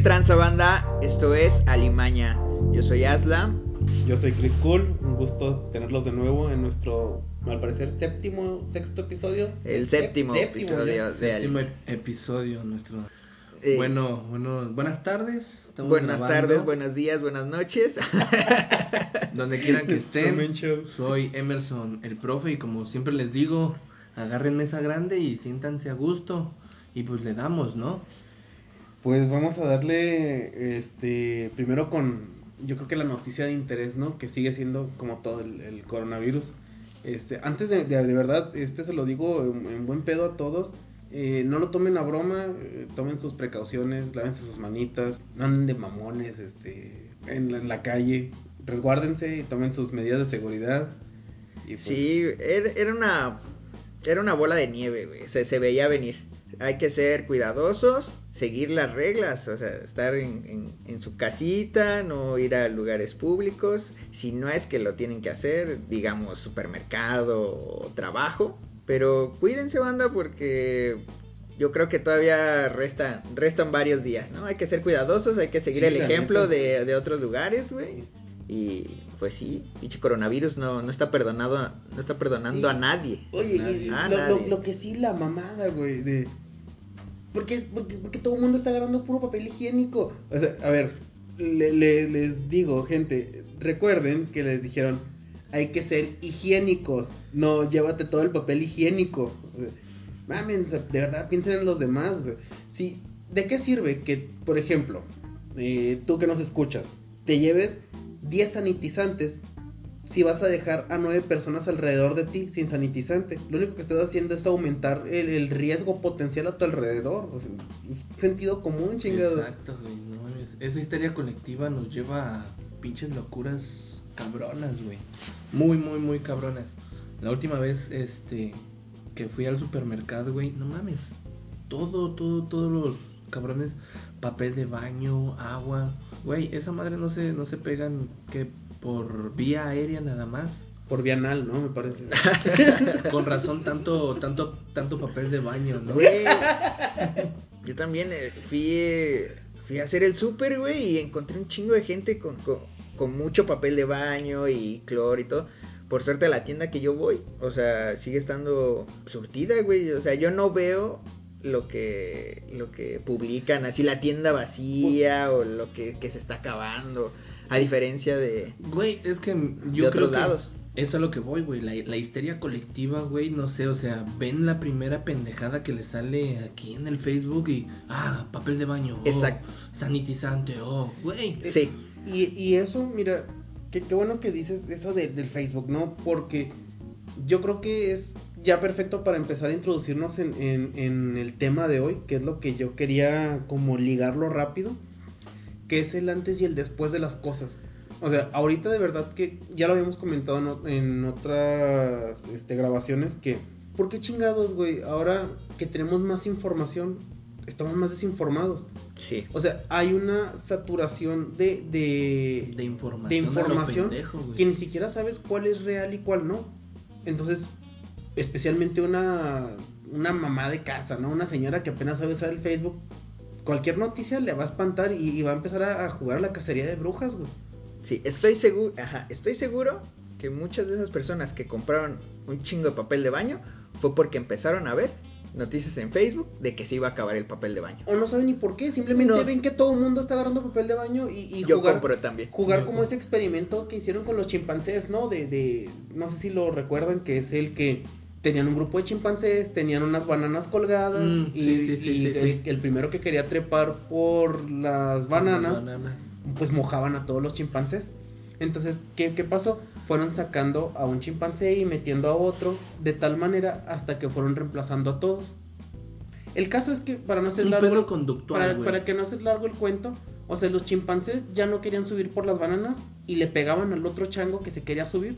¿Qué tranza banda? Esto es Alimaña. Yo soy Asla. Yo soy Chris Cool, un gusto tenerlos de nuevo en nuestro, al parecer, séptimo, sexto episodio. El séptimo, Séptimo, episodio ya. de Séptimo Alimaña. ep- episodio nuestro. Eh, bueno, bueno, buenas tardes. estamos Buenas grabando. tardes, buenos días, buenas noches. Donde quieran que estén. Soy Emerson, el profe, y como siempre les digo, agarren mesa grande y siéntanse a gusto. Y pues le damos, ¿no? Pues vamos a darle, este, primero con, yo creo que la noticia de interés, ¿no? Que sigue siendo como todo el, coronavirus. Este, antes de, de, de verdad, este se lo digo en, en buen pedo a todos. eh, no lo tomen a broma, eh, tomen sus precauciones, lávense sus manitas, no anden de mamones, este, en la, calle, resguárdense y tomen sus medidas de seguridad. Y pues, Sí, era era una era una bola de nieve, güey. Se veía venir. Hay que ser cuidadosos, seguir las reglas, o sea, estar en, en, en su casita, no ir a lugares públicos. Si no es que lo tienen que hacer, digamos, supermercado o trabajo. Pero cuídense, banda, porque yo creo que todavía resta, restan varios días, ¿no? Hay que ser cuidadosos, hay que seguir Sí, el ejemplo de, de otros lugares, güey. Y pues sí, pinche coronavirus no, no está perdonado, a- no está perdonando Sí. a nadie. Oye, Nadie. Lo, lo- nadie. lo que sí, la mamada, güey, de... ¿Por qué, por qué- por qué todo el mundo está agarrando puro papel higiénico? O sea, a ver, le- le- les digo, gente, recuerden que les dijeron, hay que ser higiénicos, no llévate todo el papel higiénico. O de verdad, piensen en los demás. o sí, ¿De qué sirve que, por ejemplo, eh, tú que nos escuchas, te lleves 10 sanitizantes si vas a dejar a nueve personas alrededor de ti sin sanitizante. Lo único que estás haciendo es aumentar el, riesgo potencial a tu alrededor. O sea, sentido común, chingado. Exacto, güey. no. Esa histeria colectiva nos lleva a pinches locuras cabronas, güey. Muy, muy, muy cabronas. La última vez, este, que fui al supermercado, güey, no mames. Todo, todo, todos los cabrones, papel de baño, agua. Güey, esa madre no se, no se pegan que por vía aérea nada más. Por bienal, ¿no? Me parece. Con razón tanto, tanto, tanto papel de baño, ¿no? Güey, yo también eh, fui, fui a hacer el súper, güey, y encontré un chingo de gente con, con, con mucho papel de baño y cloro y todo. Por suerte la tienda que yo voy, o sea, sigue estando surtida, güey. O sea, yo no veo lo que lo que publican, así la tienda vacía o lo que, que se está acabando, a diferencia de... Güey, es que yo De creo otros que lados. eso es a lo que voy, güey. La, la histeria colectiva, güey, no sé, o sea, ven la primera pendejada que le sale aquí en el Facebook y, ah, papel de baño, oh, Exacto. sanitizante, oh, güey. Sí, Y, y eso, mira, qué, qué bueno que dices eso de- del Facebook, ¿no? Porque yo creo que es ya perfecto para empezar a introducirnos en, en, en el tema de hoy, que es lo que yo quería como ligarlo rápido, que es el antes y el después de las cosas. O sea, ahorita de verdad que ya lo habíamos comentado en, otras este, grabaciones que, ¿por qué chingados, güey? Ahora que tenemos más información, estamos más desinformados. sí. O sea, hay una saturación de, de, De información. de información pendejo, que ni siquiera sabes cuál es real y cuál no. Entonces, especialmente una, una mamá de casa, ¿no? Una señora que apenas sabe usar el Facebook, cualquier noticia le va a espantar y, y va a empezar a, a jugar a la cacería de brujas, güey. Sí, estoy seguro, ajá, estoy seguro que muchas de esas personas que compraron un chingo de papel de baño fue porque empezaron a ver noticias en Facebook de que se iba a acabar el papel de baño. O no saben ni por qué, simplemente No. ven que todo el mundo está agarrando papel de baño y, y Yo jugar, compro también. jugar como ese experimento que hicieron con los chimpancés, ¿no? De, de, no sé si lo recuerdan, que es el que tenían un grupo de chimpancés, tenían unas bananas colgadas Mm, y, sí, sí, sí, y sí, el, primero que quería trepar por las bananas, Bananas. pues mojaban a todos los chimpancés. Entonces, ¿qué, ¿qué pasó? Fueron sacando a un chimpancé y metiendo a otro, de tal manera hasta que fueron reemplazando a todos. El caso es que, para no hacer Un largo... pedo conductual, para, para que no hacer largo el cuento, o sea, los chimpancés ya no querían subir por las bananas y le pegaban al otro chango que se quería subir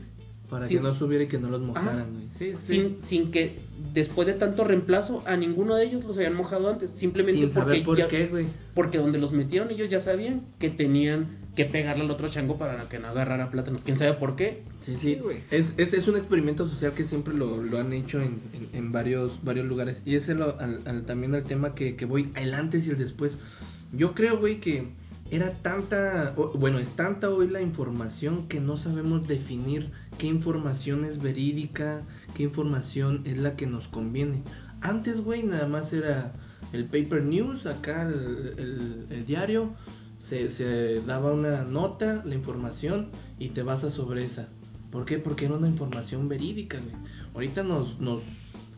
Para Sí. que no subiera y que no los Ajá. mojaran, güey. Sí, sí. sin, sin que después de tanto reemplazo a ninguno de ellos los habían mojado antes, simplemente Sin porque saber por ya- qué, güey. porque donde los metieron ellos ya sabían que tenían que pegarle al otro chango para que no agarrara plátanos. ¿Quién sabe por qué? Sí, sí. Sí, güey. es, es, es un experimento social que siempre lo, lo han hecho en, en, en varios varios lugares. Y ese lo, al, al- también al tema que, que voy, el antes y el después. Yo creo, güey, que era tanta, bueno, es tanta hoy la información que no sabemos definir qué información es verídica, qué información es la que nos conviene. Antes, güey, nada más era el paper news, acá el, el- el diario, se, se daba una nota, la información, y te basas sobre esa. ¿Por qué? Porque era una información verídica, güey. Ahorita nos, nos,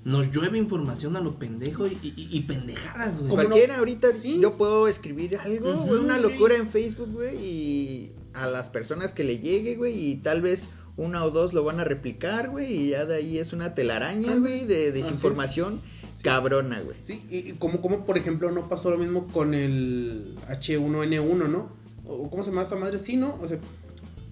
nos llueve información a lo pendejo y, y, y pendejadas, güey. ¿Cómo Cualquiera ahorita Sí. yo puedo escribir algo, güey, una locura en Facebook, güey, y a las personas que le llegue, güey, y tal vez una o dos lo van a replicar, güey, y ya de ahí es una telaraña, güey, de desinformación cabrona, güey. Sí, y y como, como por ejemplo no pasó lo mismo con el H1N1, ¿no? O ¿cómo se llama esta madre? Sí, ¿no? O sea,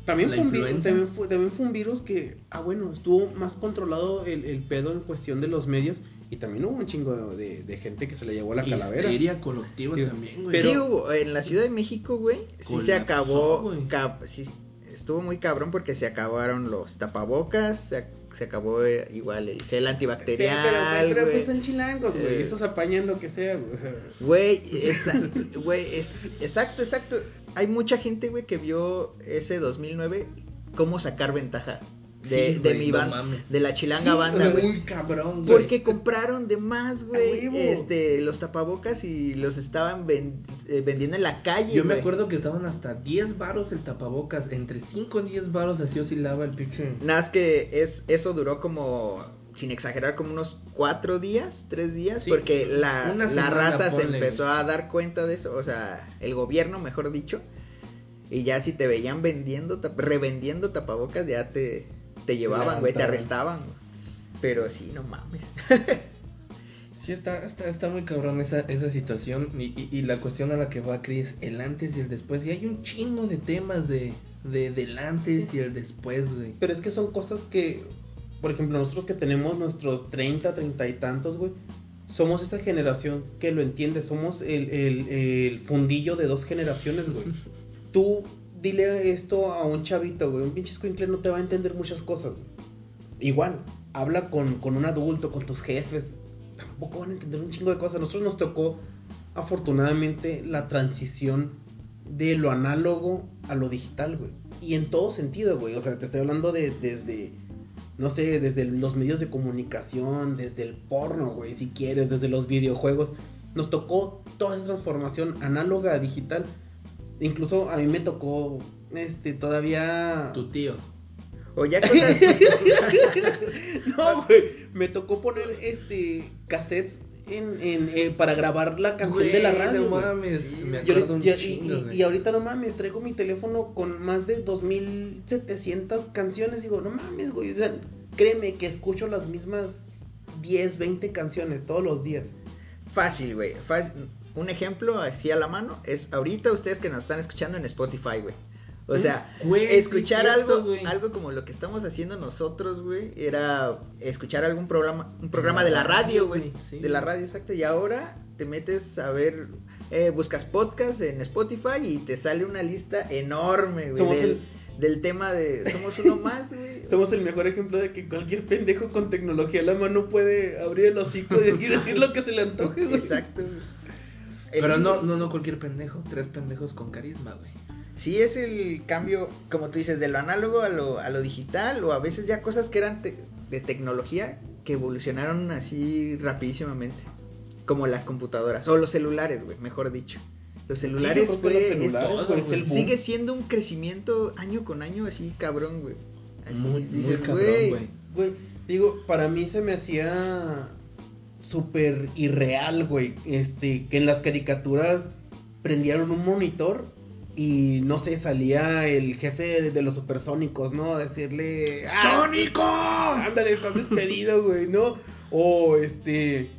también fue, un virus, también, fue, también fue un virus que, ah, bueno, estuvo más controlado el, el pedo en cuestión de los medios y también hubo un chingo de, de- de gente que se le llevó la calavera. Histeria colectiva Sí. también, güey. Pero- sí hubo, en la Ciudad de México, güey, sí se acabó, cap- sí, estuvo muy cabrón porque se acabaron los tapabocas, se, se acabó eh, igual el gel antibacterial, pero, pero, pues son chilangos, güey. Eh. Estos apañan lo que sea, güey. Güey, exacto, exacto. Hay mucha gente, güey, que vio ese 2009 cómo sacar ventaja de, Sí, de güey, mi no banda, de la chilanga Sí, banda, güey. Muy cabrón, güey. Porque compraron de más, güey, este, los tapabocas y los estaban eh, vendiendo en la calle, Yo me acuerdo que estaban hasta 10 varos el tapabocas. Entre 5 y 10 varos así oscilaba el pinche. Nada más que es, eso duró como, sin exagerar, como unos cuatro días, tres días, Sí, porque la, la raza se empezó a dar cuenta de eso, o sea, el gobierno, mejor dicho, y ya si te veían vendiendo, revendiendo tapabocas, ya te, te llevaban, güey, te arrestaban. Pero sí, no mames. Sí, está, está, está muy cabrón esa, esa situación. Y, y, y la cuestión a la que va Chris, el antes y el después. Y hay un chingo de temas de, de del antes y el después, güey. Pero es que son cosas que, por ejemplo, nosotros que tenemos nuestros 30, 30 y tantos, güey, somos esa generación que lo entiende, somos el, el, el fundillo de dos generaciones, güey. Tú dile esto a un chavito, güey, un pinche escuincle no te va a entender muchas cosas, güey. Igual, habla con, con un adulto, con tus jefes, tampoco van a entender un chingo de cosas. A nosotros nos tocó, afortunadamente, la transición de lo análogo a lo digital, güey. Y en todo sentido, güey. O sea, te estoy hablando de desde, no sé, desde los medios de comunicación, desde el porno, güey, si quieres, desde los videojuegos. Nos tocó toda esa transformación análoga a digital. Incluso a mí me tocó, este, todavía... Tu tío. O ya cosas... No, güey, me tocó poner, este, cassettes en, en, eh, para grabar la canción de la radio. No güey. mames. me Y, un ahorita- y- chingo, y- güey. y ahorita no mames, traigo mi teléfono con más de 2700 canciones. Digo, no mames, güey. O sea, créeme que escucho las mismas 10, 20 canciones todos los días. Fácil, güey. Un ejemplo así a la mano es ahorita ustedes que nos están escuchando en Spotify, güey. O sea, Güey, escuchar cierto, algo, güey. algo como lo que estamos haciendo nosotros, güey, era escuchar algún programa, un programa de la radio, güey, Sí. de la radio, exacto. Y ahora te metes a ver, eh, buscas podcast en Spotify y te sale una lista enorme, güey, Somos del, el- del tema de somos uno más, güey. Somos el mejor ejemplo de que cualquier pendejo con tecnología a la mano puede abrir el hocico y decir, decir lo que se le antoje, güey. Exacto. güey. Pero El- no, no, no cualquier pendejo. Tres pendejos con carisma, güey. Sí, es el cambio, como tú dices, de lo análogo a lo, a lo digital, o a veces ya cosas que eran te- de tecnología que evolucionaron así rapidísimamente, como las computadoras, o los celulares, güey, mejor dicho. Los celulares, yo creo que güey, los celulares, es- güey, es el boom. sigue siendo un crecimiento año con año así cabrón, güey. Así Muy, muy dices, cabrón, güey, güey. Güey, digo, para mí se me hacía súper irreal, güey. Este, que en las caricaturas prendieron un monitor y no sé, salía el jefe de, los supersónicos, ¿no? A decirle. ¡Ah, ¡Sónico! Ándale, estás despedido, güey, ¿no? O este.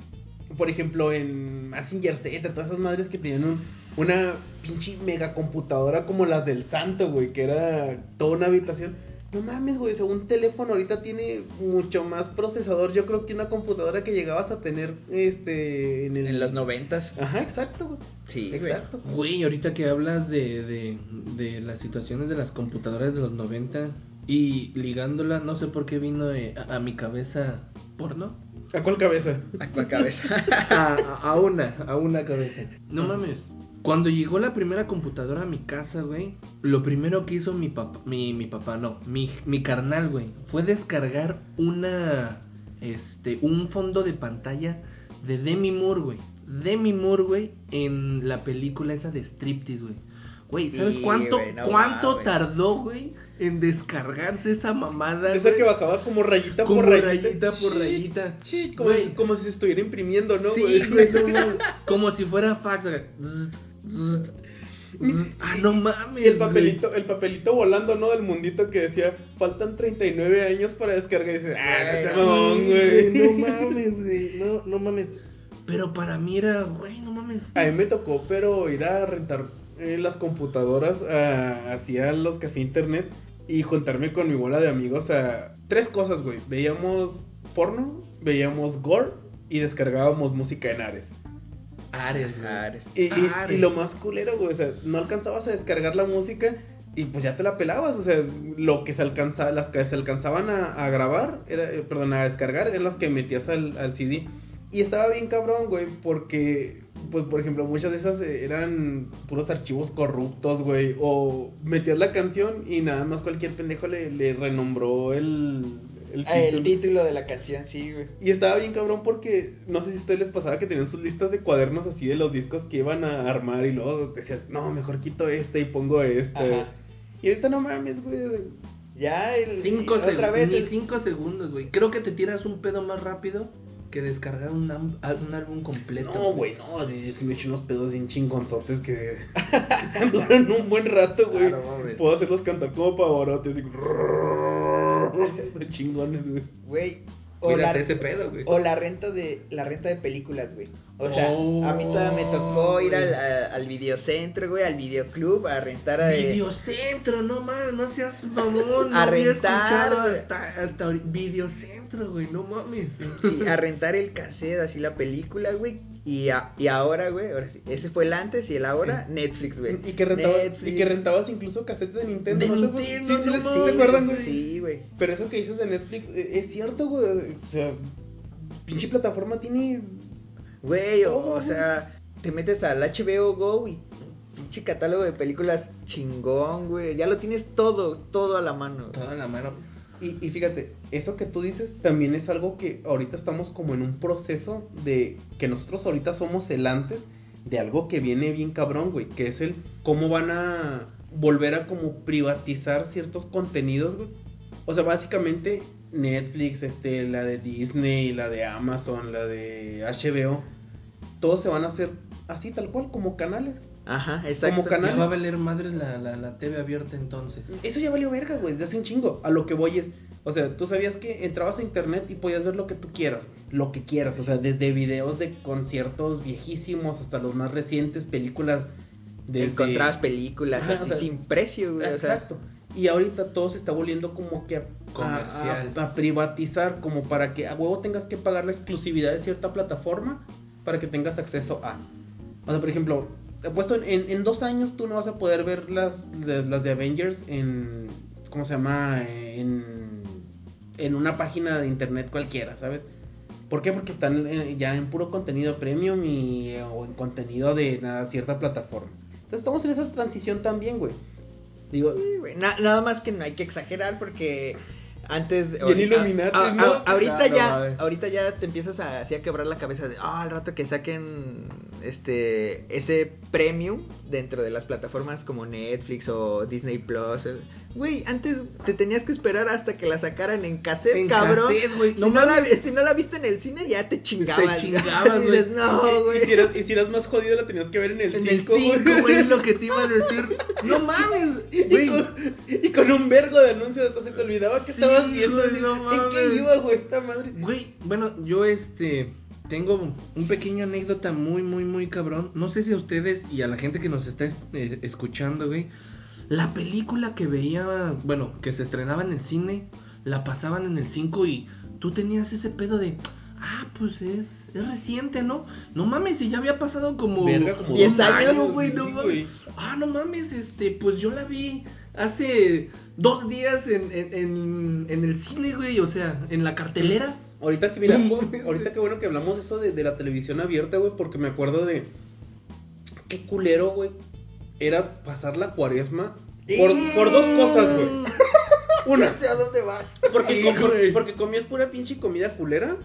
por ejemplo, en Massinger Z, todas esas madres que tenían un- una pinche mega computadora como las del santo, güey, que era toda una habitación. No mames, güey, o sea, un teléfono ahorita tiene mucho más procesador, yo creo que una computadora que llegabas a tener este en, el... En los noventas. Ajá, exacto, güey. Sí, exacto. Güey, ahorita que hablas de, de, de las situaciones de las computadoras de los 90 y ligándola, no sé por qué vino eh, a, a mi cabeza porno. ¿A cuál cabeza? ¿A cuál cabeza? A, a- a una, a una cabeza. No mames. Cuando llegó la primera computadora a mi casa, güey, lo primero que hizo mi papá, mi, mi papá, no, mi, mi carnal, güey, fue descargar una, este, un fondo de pantalla de Demi Moore, güey. Demi Moore, güey, en la película esa de Striptease, güey. Güey, ¿sabes Sí, cuánto, güey, no cuánto tardó, güey, en descargarse esa mamada, Esa güey? que bajaba como rayita Como por rayita. rayita por rayita. Sí, como, como si se estuviera imprimiendo, ¿no, Sí, güey? no. Como si fuera fax. Ah, no mames. Y el papelito, el papelito volando, ¿no? Del mundito que decía, faltan 39 años para descargar. Y dices, ah, no güey. No mames, güey. No, no mames. Pero para mí era, güey, no mames. A mí me tocó, pero ir a rentar eh, las computadoras a- hacia los café internet y juntarme con mi bola de amigos a tres cosas, güey. Veíamos porno, veíamos gore y descargábamos música en Ares. Ares, güey. Ares. Y, y- Ares. y lo más culero, güey, o sea, no alcanzabas a descargar la música y pues ya te la pelabas, o sea, lo que se alcanzaba, las que se alcanzaban a, a grabar, era, eh, perdón, a descargar, eran las que metías al, al CD. Y estaba bien cabrón, güey, porque, pues, por ejemplo, muchas de esas eh, eran puros archivos corruptos, güey, o metías la canción y nada más cualquier pendejo le, le renombró el, el Ah, el título. de la canción, sí, güey. Y estaba bien cabrón porque no sé si a ustedes les pasaba que tenían sus listas de cuadernos así de los discos que iban a armar y luego decías, no, mejor quito este y pongo este. Ajá. Y ahorita no mames, güey. Ya, el, Cinco otra segundos. vez. Ni el- cinco segundos, güey. Creo que te tiras un pedo más rápido que descargar un, un álbum completo. No, güey, no, yo sí me echo unos pedos bien chingonzotes que duran un buen rato, güey. Claro, mames. Puedo hacerlos cantar como pavorotes, así. Chingones, güey. Güey. O la, Cuídate ese pedo, güey. o la renta de la renta de películas, güey. O sea, Oh, a mí todavía me tocó ir al, a- al videocentro, güey, al videoclub a rentar a Videocentro, no mames, no seas mamón. no A rentar, hasta, hasta Videocentro, güey, no mames. sí, a rentar el cassette, así la película, güey. Y, a- y ahora, güey, ahora sí, ese fue el antes y el ahora, Netflix, güey. Y que, rentabas, Netflix. y que rentabas incluso casetes de Nintendo. De ¿no te- Nintendo, sí, sí, no sí, mames. ¿Se acuerdan, güey? Sí, güey. Pero eso que dices de Netflix eh, es cierto, güey. O sea, pinche plataforma tiene. Güey, o, Todo, sea, te metes al HBO Go y pinche catálogo de películas chingón, güey. Ya lo tienes todo, todo a la mano. Toda la mano. Y, y fíjate, eso que tú dices también es algo que ahorita estamos como en un proceso de que nosotros ahorita somos el antes de algo que viene bien cabrón, güey, que es el cómo van a volver a como privatizar ciertos contenidos, güey. O sea, básicamente Netflix, este, la de Disney, la de Amazon, la de HBO, todos se van a hacer así tal cual como canales. Ajá, exacto. Como canal. Ya va a valer madre la, la, la TV abierta entonces. Eso ya valió verga, güey, desde hace un chingo. A lo que voy es, o sea, tú sabías que entrabas a internet y podías ver lo que tú quieras, lo que quieras, o sea, desde videos de conciertos viejísimos hasta los más recientes, películas de Encontrabas películas Ajá, así o sea, sin precio, güey. o sea, Exacto. Y ahorita todo se está volviendo como que a, Comercial. a- a privatizar, como para que a huevo tengas que pagar la exclusividad de cierta plataforma para que tengas acceso a. O sea, por ejemplo, puesto en, en, dos años tú no vas a poder ver las, las, de Avengers en. ¿Cómo se llama? En, en una página de internet cualquiera, ¿sabes? ¿Por qué? Porque están eh, ya en puro contenido premium y, eh, o en contenido de nada, cierta plataforma. Entonces estamos en esa transición también, güey. Digo, na- nada más que no hay que exagerar porque antes Bien ahorita- Illuminati, a- a- ¿no? ahorita Claro, ya madre. ahorita ya te empiezas a, así a quebrar la cabeza de ah al rato que saquen este ese premium dentro de las plataformas como Netflix o Disney Plus eh. Güey antes te tenías que esperar hasta que la sacaran en cassette En cabrón cassette, si, no no la, si no la viste en el cine ya te chingabas Te chingabas, Y güey. dices, no y, güey si eras, y si eras más jodido la tenías que ver en el En el 5, 5, güey, es lo que te iba a decir. No mames, Y güey. con, y con un vergo de anuncios, entonces te olvidaba que Sí, estabas viendo. no ¿En qué iba, güey, esta madre? Güey, bueno, yo este tengo un pequeño anécdota muy, muy, muy cabrón. No sé si a ustedes y a la gente que nos está eh, escuchando, güey. La película que veía, bueno, que se estrenaba en el cine, la pasaban en el 5 y tú tenías ese pedo de, ah, pues es, es reciente, ¿no? No mames, si ya había pasado como Verga, como 10 dos años, güey, no mames. Ah, no mames, este, pues yo la vi hace dos días en, en, en, en el cine, güey, o sea, en la cartelera. Ahorita que mira, ahorita que bueno que hablamos eso de, de la televisión abierta, güey, porque me acuerdo de qué culero, güey, era pasar la cuaresma por, por dos cosas, güey. Una, No sé a dónde vas. porque, Sí, com- güey. porque comías pura pinche comida culera.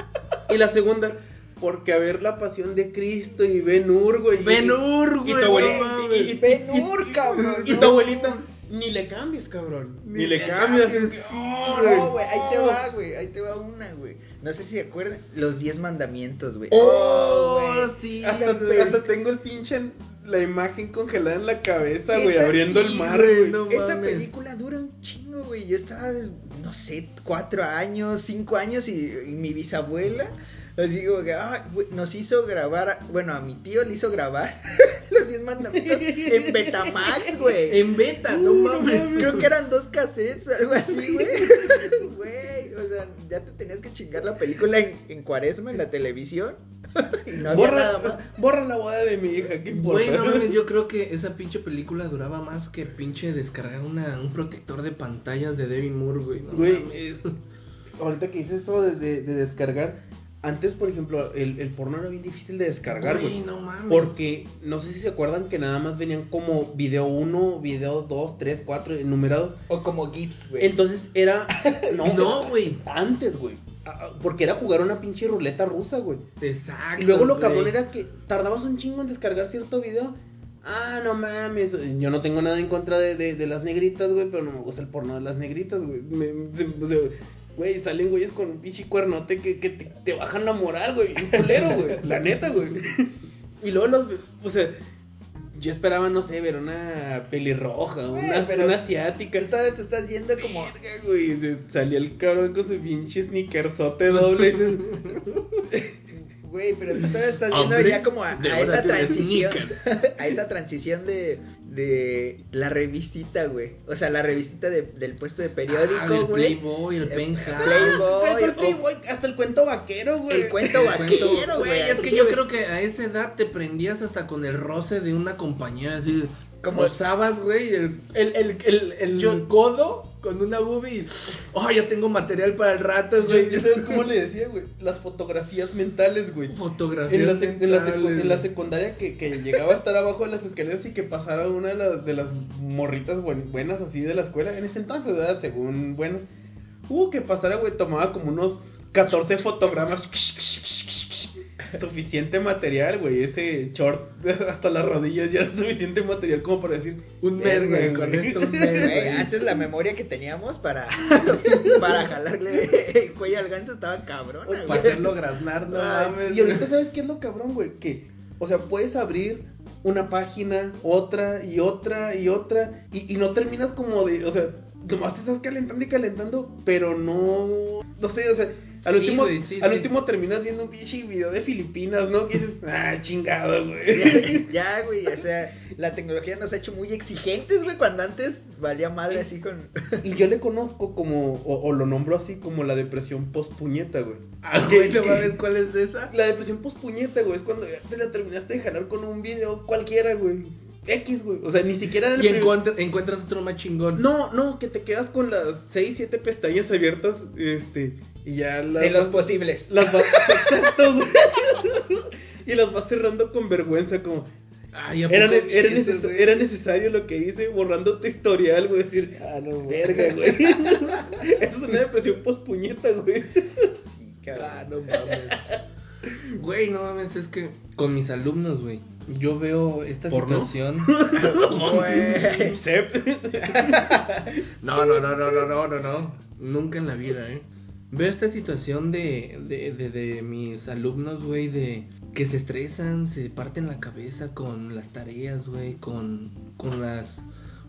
Y la segunda, porque a ver la pasión de Cristo y Ben Hur, güey. y- Ben Hur, y güey, tu abuelita, no y- y- Ben y- y- cabrón, Y tu abuelita, ni le cambies, cabrón. Ni, Ni le le cambies. cambies. Oh, No, güey, ahí te va, güey, ahí te va una, güey. No sé si se acuerdan, los 10 mandamientos, güey. Oh, güey. sí. Hasta, güey. hasta tengo el pinche la imagen congelada en la cabeza, güey, abriendo el mar, güey, no Esa mames. película dura un chingo, güey. Yo estaba, no sé, cuatro años, cinco años y, y mi bisabuela, así como que, ah, nos hizo grabar, bueno, a mi tío le hizo grabar los 10 mandamientos en Betamax, güey. En beta, no mames. Creo que eran dos cassettes o algo así, güey. Güey, o sea, ya te tenías que chingar la película en, en cuaresma en la televisión. no borra, borra la boda de mi hija, ¿qué importa? Güey, no mames, yo creo que esa pinche película duraba más que pinche descargar una, un protector de pantallas de Devin Moore, güey. No Güey, es- ahorita que dices eso de, de- de descargar, antes, por ejemplo, el, el porno era bien difícil de descargar, Güey, güey. no mames. Porque no sé si se acuerdan que nada más venían como video 1, video 2, 3, 4 enumerados. O como GIFs, güey. Entonces era. No, No, güey. Antes, güey. Ah, ah, Porque era jugar una pinche ruleta rusa, güey. Exacto. Y luego lo cabrón era que tardabas un chingo en descargar cierto video. Ah, no mames. Yo no tengo nada en contra de, de, de las negritas, güey, pero no me gusta el porno de las negritas, güey. Me- se- Güey, salen güeyes con un pinche cuernote que, que te, te bajan la moral, güey. Un culero, güey. La neta, güey. Y luego los. O sea, yo esperaba, no sé, ver una pelirroja, Güey, una, pero una asiática. Tú todavía te estás yendo como... Verga, güey. Salía el cabrón con su pinche sneakerzote doble. Güey, pero tú todavía estás viendo Hombre, ya como a, esa transición. a esa transición de, de la revistita, güey. O sea, la revistita de- del puesto de Ah, periódico, el güey. Playboy, el Eh, Penthouse. Playboy, el Playboy, hasta el cuento vaquero, güey. El cuento El vaquero, cuento- güey. Es que yo güey. creo que a esa edad te prendías hasta con el roce de una compañera, así. Como- Como sabas, güey, el, el, el, el, el Yo- codo con una boobie. Oh, ya tengo material para el rato, güey. yo sabes cómo le decía, güey. Las fotografías mentales, güey. Fotografías. En la, en, mentales, en la secundaria que, que llegaba a estar abajo de las escaleras y que pasara una de las, de las morritas buen- buenas así de la escuela, en ese entonces, ¿verdad? Según buenas. Hubo que pasara, güey, tomaba como unos 14 fotogramas. Suficiente material, güey. Ese short hasta las rodillas ya era suficiente material como para decir Un mes, güey, con esto, un mes, Güey, antes la memoria que teníamos para, para jalarle el cuello al ganso estaba cabrona, Para hacerlo graznar, no mames. y ahorita sabes qué es lo cabrón, güey, que, o sea, puedes abrir una página, otra y otra y otra, y, y no terminas como de, o sea, nomás te estás calentando y calentando, pero no, no sé, o sea, al Sí, último, güey, sí, al sí. último terminas viendo un pinche video de Filipinas, ¿no? Que dices, ah, chingado, güey. Ya, güey, o sea, la tecnología nos ha hecho muy exigentes, güey, cuando antes valía madre así con... Y yo le conozco como, o, o lo nombro así como la depresión post-puñeta, güey. Ah, ¿Qué- güey, no mames, ¿cuál es esa? La depresión post-puñeta, güey, es cuando ya te la terminaste de jalar con un video cualquiera, güey. X, güey. O sea, ni siquiera era el Y primer- encuentra- encuentras otro más chingón. No, no, que te quedas con las 6, 7 pestañas abiertas, este, y ya las... De los vas- posibles. Las vas... Exacto, güey. Y las vas cerrando con vergüenza, como... Ay, ¿a Era, era, vi eso, neces- güey? era necesario lo que hice borrando tu historial, güey. Decir, ah, no, verga, güey. Eso es una depresión post-puñeta, güey. Ah, no mames. Güey, no mames, es que con mis alumnos, güey, yo veo esta ¿Porno? situación. No, no, no, no, no, no, no, no. Nunca en la vida, ¿eh? Veo esta situación de, de, de, mis alumnos, güey, de que se estresan, se parten la cabeza con las tareas, güey, con, con las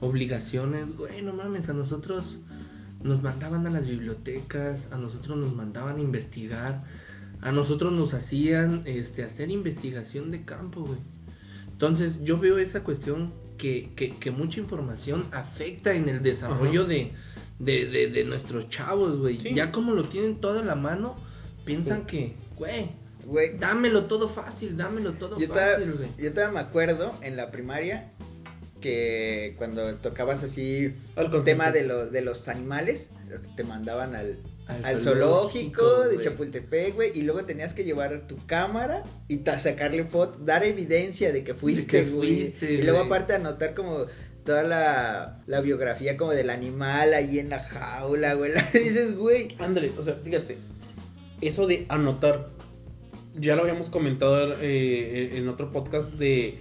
obligaciones. Güey, no mames, a nosotros nos mandaban a las bibliotecas, a nosotros nos mandaban a investigar. a nosotros nos hacían este hacer investigación de campo, güey. Entonces, yo veo esa cuestión que, que, que mucha información afecta en el desarrollo de, de, de, de nuestros chavos, güey. Sí. Ya como lo tienen todo a la mano, piensan que, güey, Güey, dámelo todo fácil, dámelo todo yo fácil, güey. yo todavía me acuerdo en la primaria que cuando tocabas así el tema de, los de los animales, te mandaban al, Al al zoológico, zoológico de. Chapultepec, güey, y luego tenías que llevar tu cámara y sacarle foto, dar evidencia de que fuiste, güey. y luego aparte anotar como toda la, la biografía como del animal ahí en la jaula, güey. Dices, güey, André, o sea, fíjate, eso de anotar, ya lo habíamos comentado eh, en otro podcast de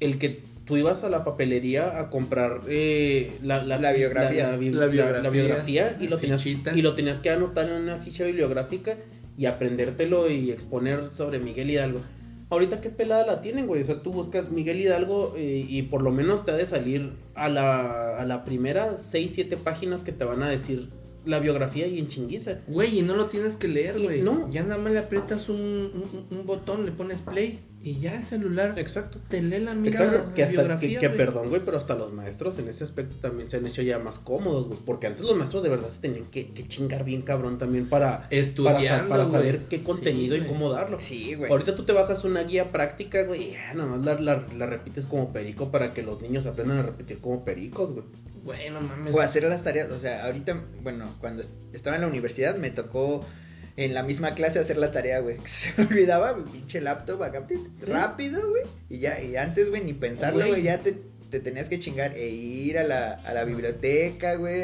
el que tú ibas a la papelería a comprar eh, la, La biografía. la, la bi- La biografía, la biografía y, la lo tenías, fichita. y lo tenías que anotar en una ficha bibliográfica y aprendértelo y exponer sobre Miguel Hidalgo. Ahorita qué pelada la tienen, güey. O sea, tú buscas Miguel Hidalgo eh, y por lo menos te ha de salir a la, a la primera 6, 7 páginas que te van a decir la biografía y en chinguiza. Güey, y no lo tienes que leer, güey. no. Ya nada más le aprietas un, un, un botón, le pones play y ya el celular Exacto. te lee la misma Exacto, que hasta, que, perdón, güey, pero hasta los maestros en ese aspecto también se han hecho ya más cómodos, güey, porque antes los maestros de verdad se tenían que, que chingar bien cabrón también para, para, Estudiando, para saber qué contenido Sí, y cómo darlo. sí, güey. Ahorita tú te bajas una guía práctica, güey, y ya nada más la, la, la repites como perico para que los niños aprendan a repetir como pericos, güey. Güey, no mames. O hacer las tareas, o sea, ahorita, bueno, cuando est- estaba en la universidad me tocó en la misma clase hacer la tarea, güey. Se me olvidaba, pinche laptop acá, tit, rápido, güey. Y ya, y antes, güey, ni pensarlo, Güey. ya te, te tenías que chingar e ir a la, a la biblioteca, güey,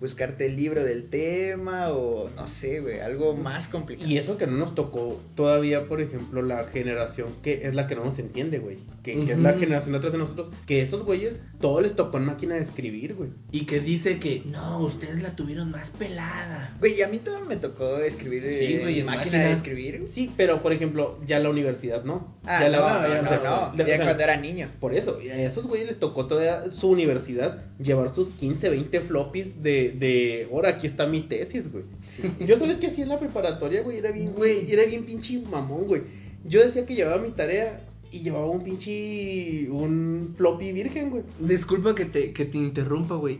buscarte el libro del tema o no sé, güey, algo más complicado. Y eso que no nos tocó todavía, por ejemplo, la generación que es la que no nos entiende, güey. Que, que es la generación atrás de nosotros. Que esos güeyes, todo les tocó en máquina de escribir, güey. Y que dice que no, ustedes la tuvieron más pelada. Güey, y a mí todo me tocó escribir Sí, eh, güey, en máquina, máquina. de escribir. Sí, pero por ejemplo, ya la universidad no. Ah, ya no, la, no, ya, no, o sea, no, de- o ya sea, cuando era niño. Por eso, y a esos güeyes les tocó todavía su universidad llevar sus 15, 20 floppies de, de ahora aquí está mi tesis, güey. Sí. Yo sabes que hacía en la preparatoria, güey, era bien, Güey. güey, era bien pinche mamón, güey. Yo decía que llevaba mi tarea y llevaba un pinche un floppy virgen, güey. Disculpa que te, que te interrumpa, güey.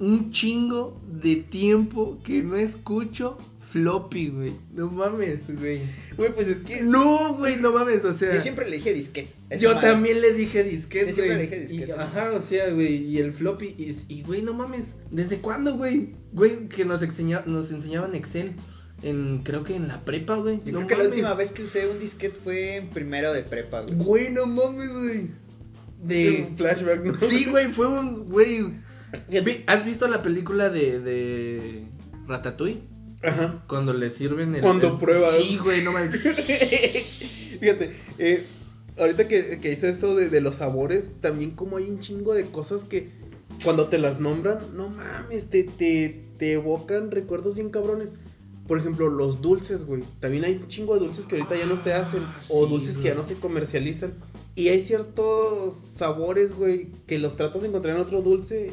Un chingo de tiempo que no escucho floppy, güey. No mames, güey. Güey, pues es que No, güey, no mames, o sea. Yo siempre le dije disquete. Yo madre. también le dije disquete, Yo siempre le dije disquete. Ajá, o sea, güey, y el floppy, y, y, güey, no mames, ¿desde cuándo, güey? Güey, que nos, enseña, nos enseñaban Excel, en, creo que en la prepa, güey. Yo no creo que la última vez que usé un disquete fue en primero de prepa, güey. Güey, no mames, güey. De... un flashback, ¿no? Sí, güey, fue un, güey. ¿Has visto la película de, de Ratatouille? Ajá. Cuando le sirven el... Cuando el- prueba. Sí, güey, no mames. Fíjate, eh, ahorita que, que hice eso de, de los sabores, también como hay un chingo de cosas que cuando te las nombran, no mames, te, te, te evocan recuerdos bien cabrones. Por ejemplo, los dulces, güey. También hay un chingo de dulces que ahorita ya no se hacen. o sí, dulces que ya no se comercializan. Y hay ciertos sabores, güey, que los tratas de encontrar en otro dulce.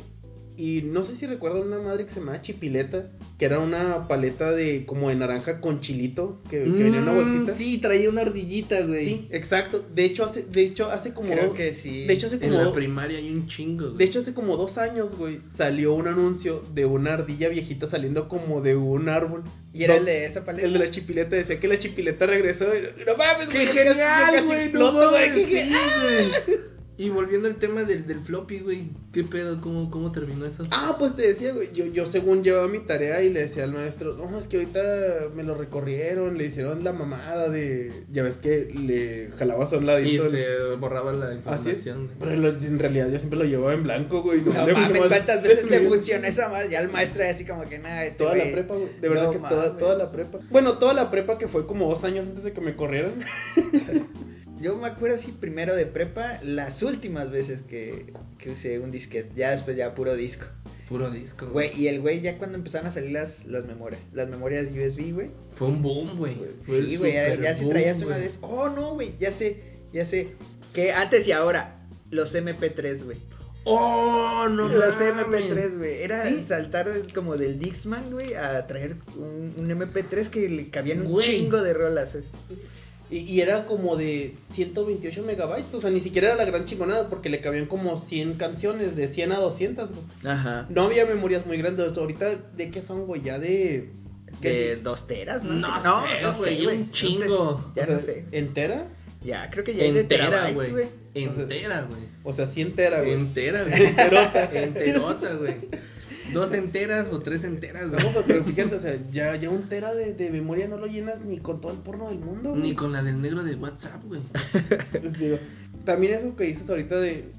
Y no sé si recuerdan una madre que se llamaba chipileta, que era una paleta de como de naranja con chilito, que, que venía en una Mm, bolsita. Sí, traía una ardillita, güey. Sí, exacto. De hecho, hace, de hecho, hace como Creo dos, que sí. de hecho, hace En como la dos- primaria hay un chingo, güey. de hecho, hace como dos años, güey, salió un anuncio de una ardilla viejita saliendo como de un árbol. ¿Y era No, el de esa paleta? El de la chipileta decía que la chipileta regresó. Y, no mames, ¡Qué güey, genial, No mames, qué genial. güey. Y volviendo al tema del, del floppy, güey. ¿Qué pedo? ¿Cómo, cómo terminó eso? Ah, pues te decía, güey, yo, yo según llevaba mi tarea y le decía al maestro, no, es que ahorita me lo recorrieron, le hicieron la mamada de, ya ves que le jalabas a un Y ladito. el- se borraba la es. información. Pero lo- en realidad yo siempre lo llevaba en blanco, güey. No Le- mames, ¿cuántas veces te funciona esa madre? Ya el maestro así como que nada, este Toda la prepa, güey. De verdad No que toda, toda la prepa. Bueno, toda la prepa que fue como dos años antes de que me corrieran. Yo me acuerdo así primero de prepa, las últimas veces que, que usé un disquete, ya después ya puro disco. Puro disco. Güey, y el güey ya cuando empezaron a salir las, las memorias, las memorias USB, güey. Fue un boom, güey. Sí, güey, ya, ya si traías una vez. Oh, no, güey, ya sé, ya sé. Que antes y ahora, los MP3, güey. Oh, no Los mames. MP3, güey. Era Sí. saltar como del Dixman, güey, a traer un, un MP3 que le cabían un chingo de rolas. eh. Y, y era como de 128 megabytes, o sea, ni siquiera era la gran chingonada porque le cabían como 100 canciones, de 100 a 200, güey. Ajá. No había memorias muy grandes, ahorita, ¿de qué son, güey? Ya de... De dos teras, ¿no? No no, sé, no sé, güey, güey. un chingo. Ya O sea, no sé. ¿Entera? Ya, creo que ya de Entera, terabytes, güey. güey. Entera, güey. O sea, 100 tera, güey. Entera, güey. Enterota. Enterota, güey. Dos enteras o tres enteras, güey. No, pues, pero fíjate, o sea, ya, ya un tera de, de memoria no lo llenas ni con todo el porno del mundo, güey. Ni con la del negro de WhatsApp, güey. Pues, digo, También eso que dices ahorita de...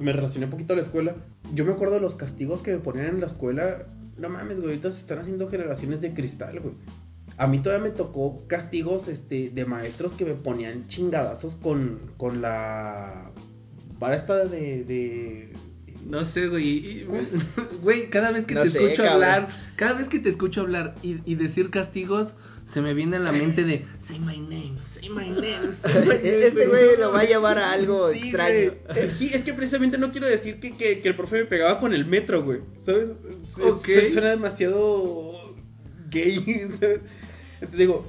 Me relacioné un poquito a la escuela. Yo me acuerdo de los castigos que me ponían en la escuela. No mames, güey, ahorita se están haciendo generaciones de cristal, güey. A mí todavía me tocó castigos este, de maestros que me ponían chingadazos con, con la... Para esta de... de... No sé, güey. y- Güey, cada vez que No te sé, escucho cabrón. hablar, cada vez que te escucho hablar y, y decir castigos, se me viene a la mente de Say my name, say my name. say my name". Este güey lo va a llevar a algo Sí, extraño. güey. Sí, es que precisamente no quiero decir que, que, que el profe me pegaba con el metro, güey. ¿Sabes? Su- Ok. su- Suena demasiado gay. ¿sabes? Entonces digo,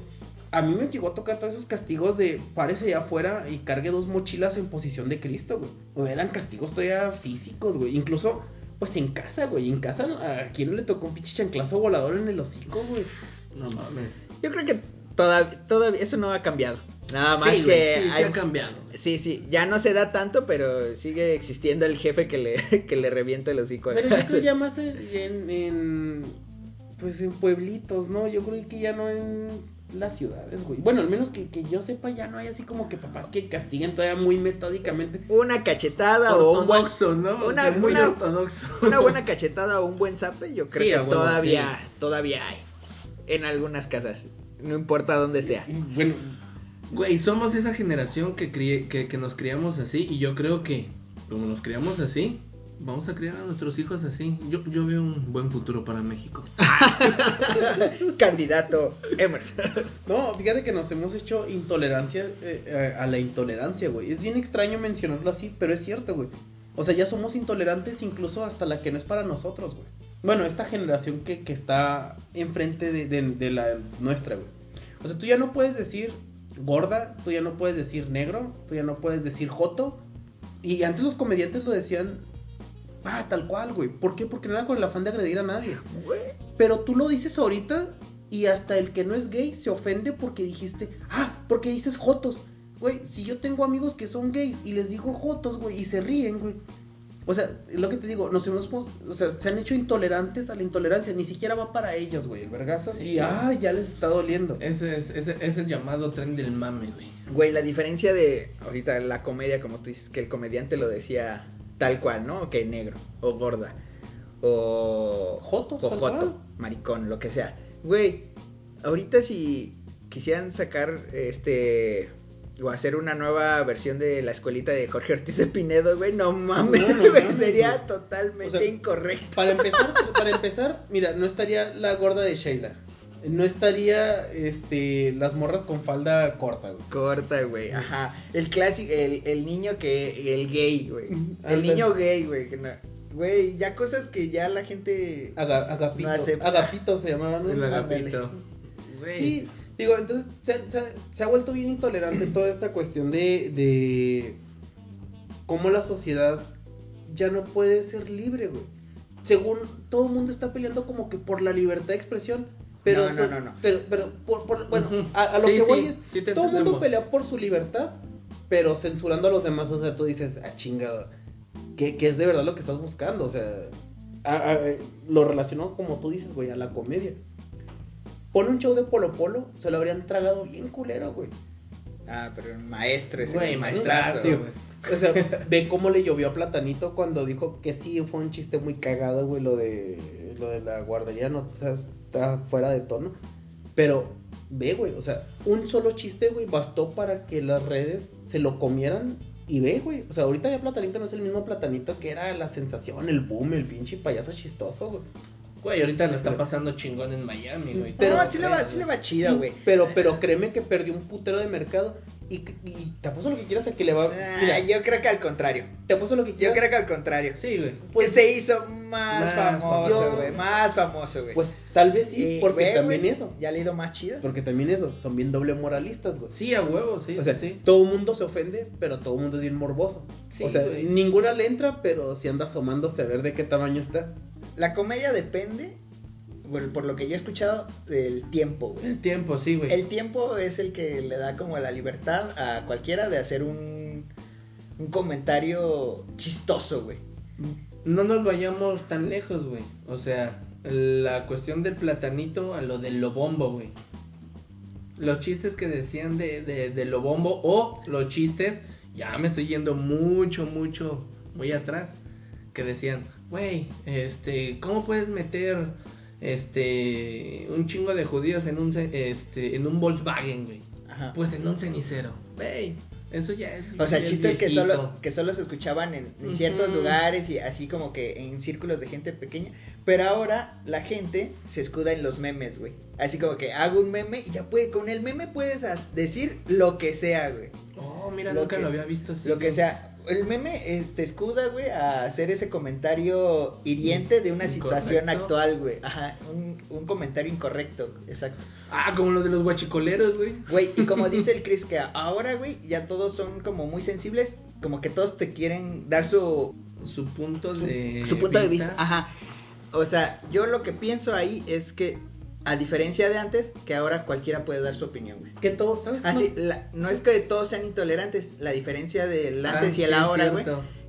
a mí me llegó a tocar todos esos castigos de párese allá afuera y cargue dos mochilas en posición de Cristo, güey. O eran castigos todavía físicos, güey. Incluso, pues en casa, güey. En casa, ¿a quién no le tocó un pinche chanclazo volador en el hocico, güey? No mames. Yo creo que todavía, todavía eso no ha cambiado. Nada más Sí, que sí, sí hay- ha cambiado. Sí, sí, ya no se da tanto, pero sigue existiendo el jefe que le, que le revienta el hocico. Pero yo creo ya más en, en, pues en pueblitos, ¿no? Yo creo que ya no en las ciudades, güey. Bueno, al menos que, que yo sepa, ya no hay así como que papás que castiguen todavía muy metódicamente. Una cachetada o un buen... ¿no? una- muy una- ortodoxo. Una buena cachetada o un buen zape, yo creo Sí, que todavía, todavía hay. En algunas casas. No importa dónde sea. Bueno, Güey, somos esa generación que, crié- que, que nos criamos así y yo creo que como nos criamos así, vamos a criar a nuestros hijos así. Yo, yo veo un buen futuro para México. Candidato Emerson. no, fíjate que nos hemos hecho intolerancia eh, eh, a la intolerancia, güey. Es bien extraño mencionarlo así, pero es cierto, güey. O sea, ya somos intolerantes incluso hasta la que no es para nosotros, güey. Bueno, esta generación que, que está enfrente de, de, de la nuestra, güey. O sea, tú ya no puedes decir gorda, tú ya no puedes decir negro, tú ya no puedes decir joto. Y antes los comediantes lo decían, ah, tal cual, güey. ¿Por qué? Porque no era con el afán de agredir a nadie. Güey. Pero tú lo dices ahorita y hasta el que no es gay se ofende porque dijiste, ah, porque dices jotos. Güey, si yo tengo amigos que son gays y les digo jotos, güey, y se ríen, güey. O sea, es lo que te digo, nos hemos, o sea, se han hecho intolerantes a la intolerancia, ni siquiera va para ellos, güey, el vergazo. Sí. Y, ah, ya les está doliendo. Ese es, ese es el llamado tren del mame, güey. Güey, la diferencia de ahorita la comedia, como tú dices, que el comediante lo decía tal cual, ¿no? Que negro, o gorda, o Joto, o tal joto, cual. maricón, lo que sea. Güey, ahorita si quisieran sacar este o hacer una nueva versión de la escuelita de Jorge Ortiz de Pinedo, güey, no mames, No, sería totalmente O sea, incorrecto. Para empezar, para empezar, mira, no estaría la gorda de Sheila. No estaría este las morras con falda corta, güey. Corta, güey, ajá. El clásico, el, el niño que, el gay, güey. El niño gay, güey. que no- Güey, ya cosas que ya la gente... Aga- agapito. No agapito se llamaba, ¿no? El agapito. Güey. Sí, digo, entonces se, se- se ha vuelto bien intolerante toda esta cuestión de, de cómo la sociedad ya no puede ser libre, güey. Según todo el mundo está peleando como que por la libertad de expresión, pero No, no, no, no. pero, pero por, por- bueno, a, a lo Sí, que voy sí, es, todo el mundo pelea por su libertad, pero censurando a los demás, o sea, tú dices, ah, chingada, ¿qué, qué es de verdad lo que estás buscando? O sea, a- a- lo relacionó como tú dices, güey, a la comedia. Pone un show de Polo Polo, se lo habrían tragado bien culero, güey. Ah, pero un maestro ese. Güey, maestrazo, güey. O sea, ve cómo le llovió a Platanito cuando dijo que sí fue un chiste muy cagado, güey, lo de lo de la guardería, no, o sea, está fuera de tono. Pero ve, güey, o sea, un solo chiste, güey, bastó para que las redes se lo comieran y ve, güey. O sea, ahorita ya Platanito no es el mismo Platanito que era la sensación, el boom, el pinche payaso chistoso, güey. Güey, ahorita lo está pasando chingón en Miami, güey. Pero no, sí le va, sí le va chido, Sí, güey. Pero, pero créeme que perdió un putero de mercado. Y, y te apuesto lo que quieras a que le va. Ah, yo creo que al contrario. te apuesto lo que Yo quieras. creo que al contrario. Sí, güey. Pues se hizo más, Más famoso, güey. Más famoso, güey. Pues tal vez sí, Y, porque también güey, eso. Ya le ido más chido. Porque también eso, son bien doble moralistas, güey. Sí, a huevo, sí, o sea, sí. todo el mundo se ofende, pero todo el mundo es bien morboso. Sí, o sea, güey. ninguna le entra, pero si anda asomándose a ver de qué tamaño está. La comedia depende, bueno, por lo que yo he escuchado, del tiempo, güey. El tiempo, sí, güey. El tiempo es el que le da como la libertad a cualquiera de hacer un, un comentario chistoso, güey. No nos vayamos tan lejos, güey. O sea, la cuestión del platanito a lo del lobombo, güey. Los chistes que decían de, de, de lobombo o los chistes, ya me estoy yendo mucho, mucho, muy atrás. Que decían, güey, este, ¿cómo puedes meter este un chingo de judíos en un este en un Volkswagen, güey? Ajá. Pues en un cenicero. Güey, eso ya es O sea, chistes que solo, que solo se escuchaban en, en ciertos lugares y así como que en círculos de gente pequeña. Pero ahora la gente se escuda en los memes, güey. Así como que hago un meme y ya puede, con el meme puedes decir lo que sea, güey. Oh, mira, Lo nunca que- lo había visto así. Lo que sea. El meme te escuda, güey, a hacer ese comentario hiriente de una situación actual, güey. Ajá, un, un comentario incorrecto, exacto. Ah, como los de los guachicoleros, güey. Güey, y como dice el Chris, que ahora, güey, ya todos son como muy sensibles, como que todos te quieren dar su, Su punto de su punto de vista. Ajá. O sea, yo lo que pienso ahí es que, a diferencia de antes, que ahora cualquiera puede dar su opinión, güey. Que todo, ¿sabes? Así, la- no es que todos sean intolerantes, la diferencia del Ah, antes y el sí, ahora, güey.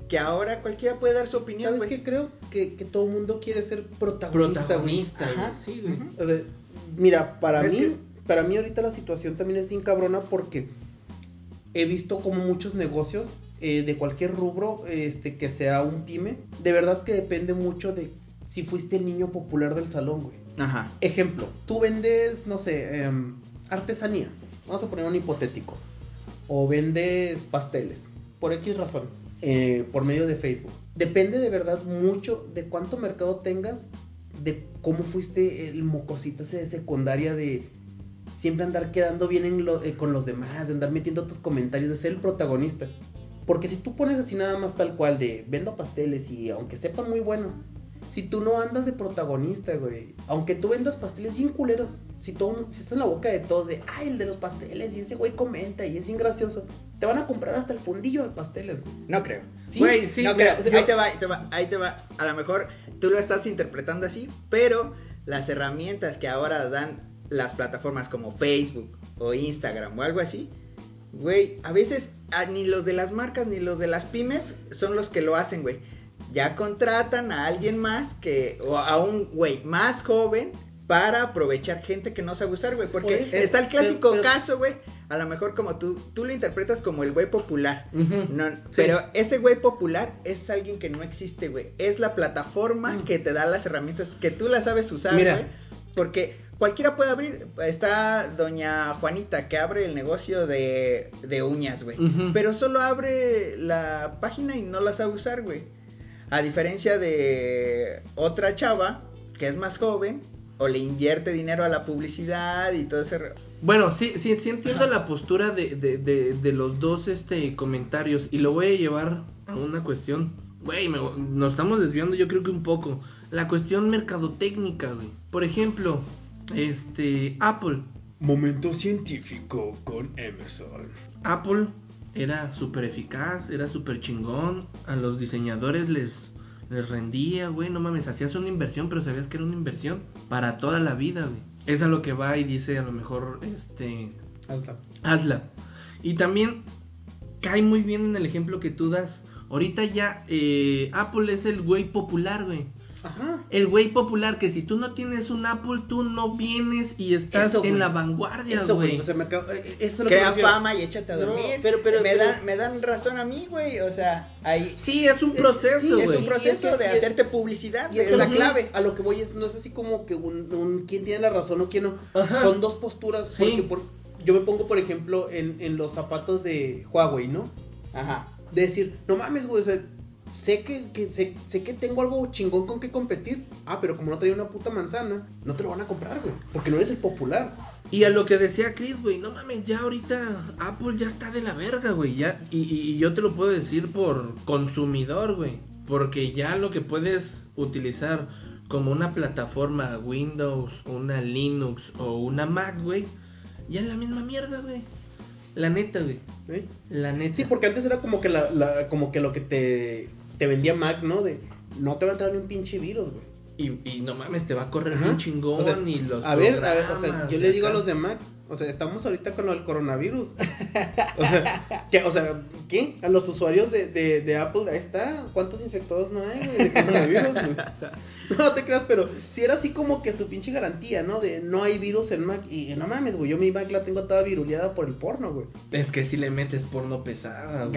Que ahora cualquiera puede dar su opinión, ¿Sabes güey. qué creo? Que, que todo el mundo quiere ser protagonista, güey. Protagonista, Ajá. Sí, güey. Mira, para mí, que- para mí ahorita la situación también es bien cabrona porque he visto como muchos negocios eh, de cualquier rubro, este, que sea un pyme, de verdad que depende mucho de si fuiste el niño popular del salón, güey. Ajá. Ejemplo, tú vendes, no sé, em, artesanía. Vamos a poner un hipotético. O vendes pasteles, por X razón, eh, por medio de Facebook. Depende de verdad mucho de cuánto mercado tengas, de cómo fuiste el mocosito ese de secundaria de siempre andar quedando bien en lo- eh, con los demás, de andar metiendo tus comentarios, de ser el protagonista. Porque si tú pones así nada más tal cual de vendo pasteles y aunque sepan muy buenos, si tú no andas de protagonista, güey, aunque tú vendas pasteles bien culeros, si todo si estás en la boca de todos de, ay, el de los pasteles, y ese güey comenta y es bien gracioso, te van a comprar hasta el fundillo de pasteles, güey. No creo. Sí, Güey, sí, no mira, creo. yo- Ahí te va, ahí te va, ahí te va. A lo mejor tú lo estás interpretando así, pero las herramientas que ahora dan las plataformas como Facebook o Instagram o algo así, güey, a veces ah, ni los de las marcas ni los de las pymes son los que lo hacen, güey. Ya contratan a alguien más que, o a un güey más joven para aprovechar gente que no sabe usar, güey. Porque está el clásico Pero- pero- caso, güey. A lo mejor como tú, tú lo interpretas como el güey popular. No, Sí. pero ese güey popular es alguien que no existe, güey. Es la plataforma Mm. que te da las herramientas que tú las sabes usar, güey. Porque cualquiera puede abrir. Está doña Juanita que abre el negocio de, de uñas, güey. Pero solo abre la página y no la sabe usar, güey. A diferencia de otra chava que es más joven o le invierte dinero a la publicidad y todo ese... re- Bueno, sí, sí, sí entiendo Ajá. la postura de, de, de, de los dos este comentarios y lo voy a llevar a una cuestión. Güey, me- nos estamos desviando yo creo que un poco. La cuestión mercadotécnica, güey. Por ejemplo, este, Apple. Momento científico con Emerson. Apple era súper eficaz, era súper chingón. A los diseñadores les, les rendía, güey. No mames, hacías una inversión, pero sabías que era una inversión para toda la vida, güey. Es a lo que va y dice a lo mejor, este, hazla. Y también cae muy bien en el ejemplo que tú das. Ahorita ya eh, Apple es el güey popular, güey. Ajá. El güey popular que si tú no tienes un Apple, tú no vienes y estás Eso, en la vanguardia, Eso, güey. O sea, me acabo- eh, eso es lo que Crea fama y échate a No, dormir. pero- pero- me, pero- dan, me dan razón a mí, güey. O sea, ahí... Sí, es un proceso, sí, güey. es un proceso eso- de es- hacerte publicidad, Y es la clave. A lo que voy es, no es así como que un, un quién tiene la razón o quién no. Ajá. Son dos posturas. Sí. Porque por- yo me pongo, por ejemplo, en, en los zapatos de Huawei, ¿no? Ajá. De decir, no mames, güey, o sea, sé que, que- sé, sé que tengo algo chingón con que competir. Ah, pero como no trae una puta manzana, no te lo van a comprar, güey. Porque no eres el popular. Y a lo que decía Chris, güey, no mames, ya ahorita Apple ya está de la verga, güey. Ya, y, y- y yo te lo puedo decir por consumidor, güey. Porque ya lo que puedes utilizar como una plataforma Windows, una Linux o una Mac, güey, ya es la misma mierda, güey. La neta, güey. ¿eh? La neta. Sí, porque antes era como que la, la- como que lo que te, te vendía Mac, ¿no? De no te va a entrar ni un pinche virus, güey. Y, y no mames, te va a correr Ajá. bien chingón O sea, y los a ver, a ver, o sea, yo le digo a los de Mac, o sea, estamos ahorita con del coronavirus. o, sea, ¿qué, o sea, ¿qué? A los usuarios de, de, de Apple, ahí está, ¿cuántos infectados no hay, güey, de coronavirus? güey? No te creas, pero si era así como que su pinche garantía, ¿no? De no hay virus en Mac. Y no mames, güey, yo mi Mac la tengo toda viruleada por el porno, güey. Es que si le metes porno pesada, güey.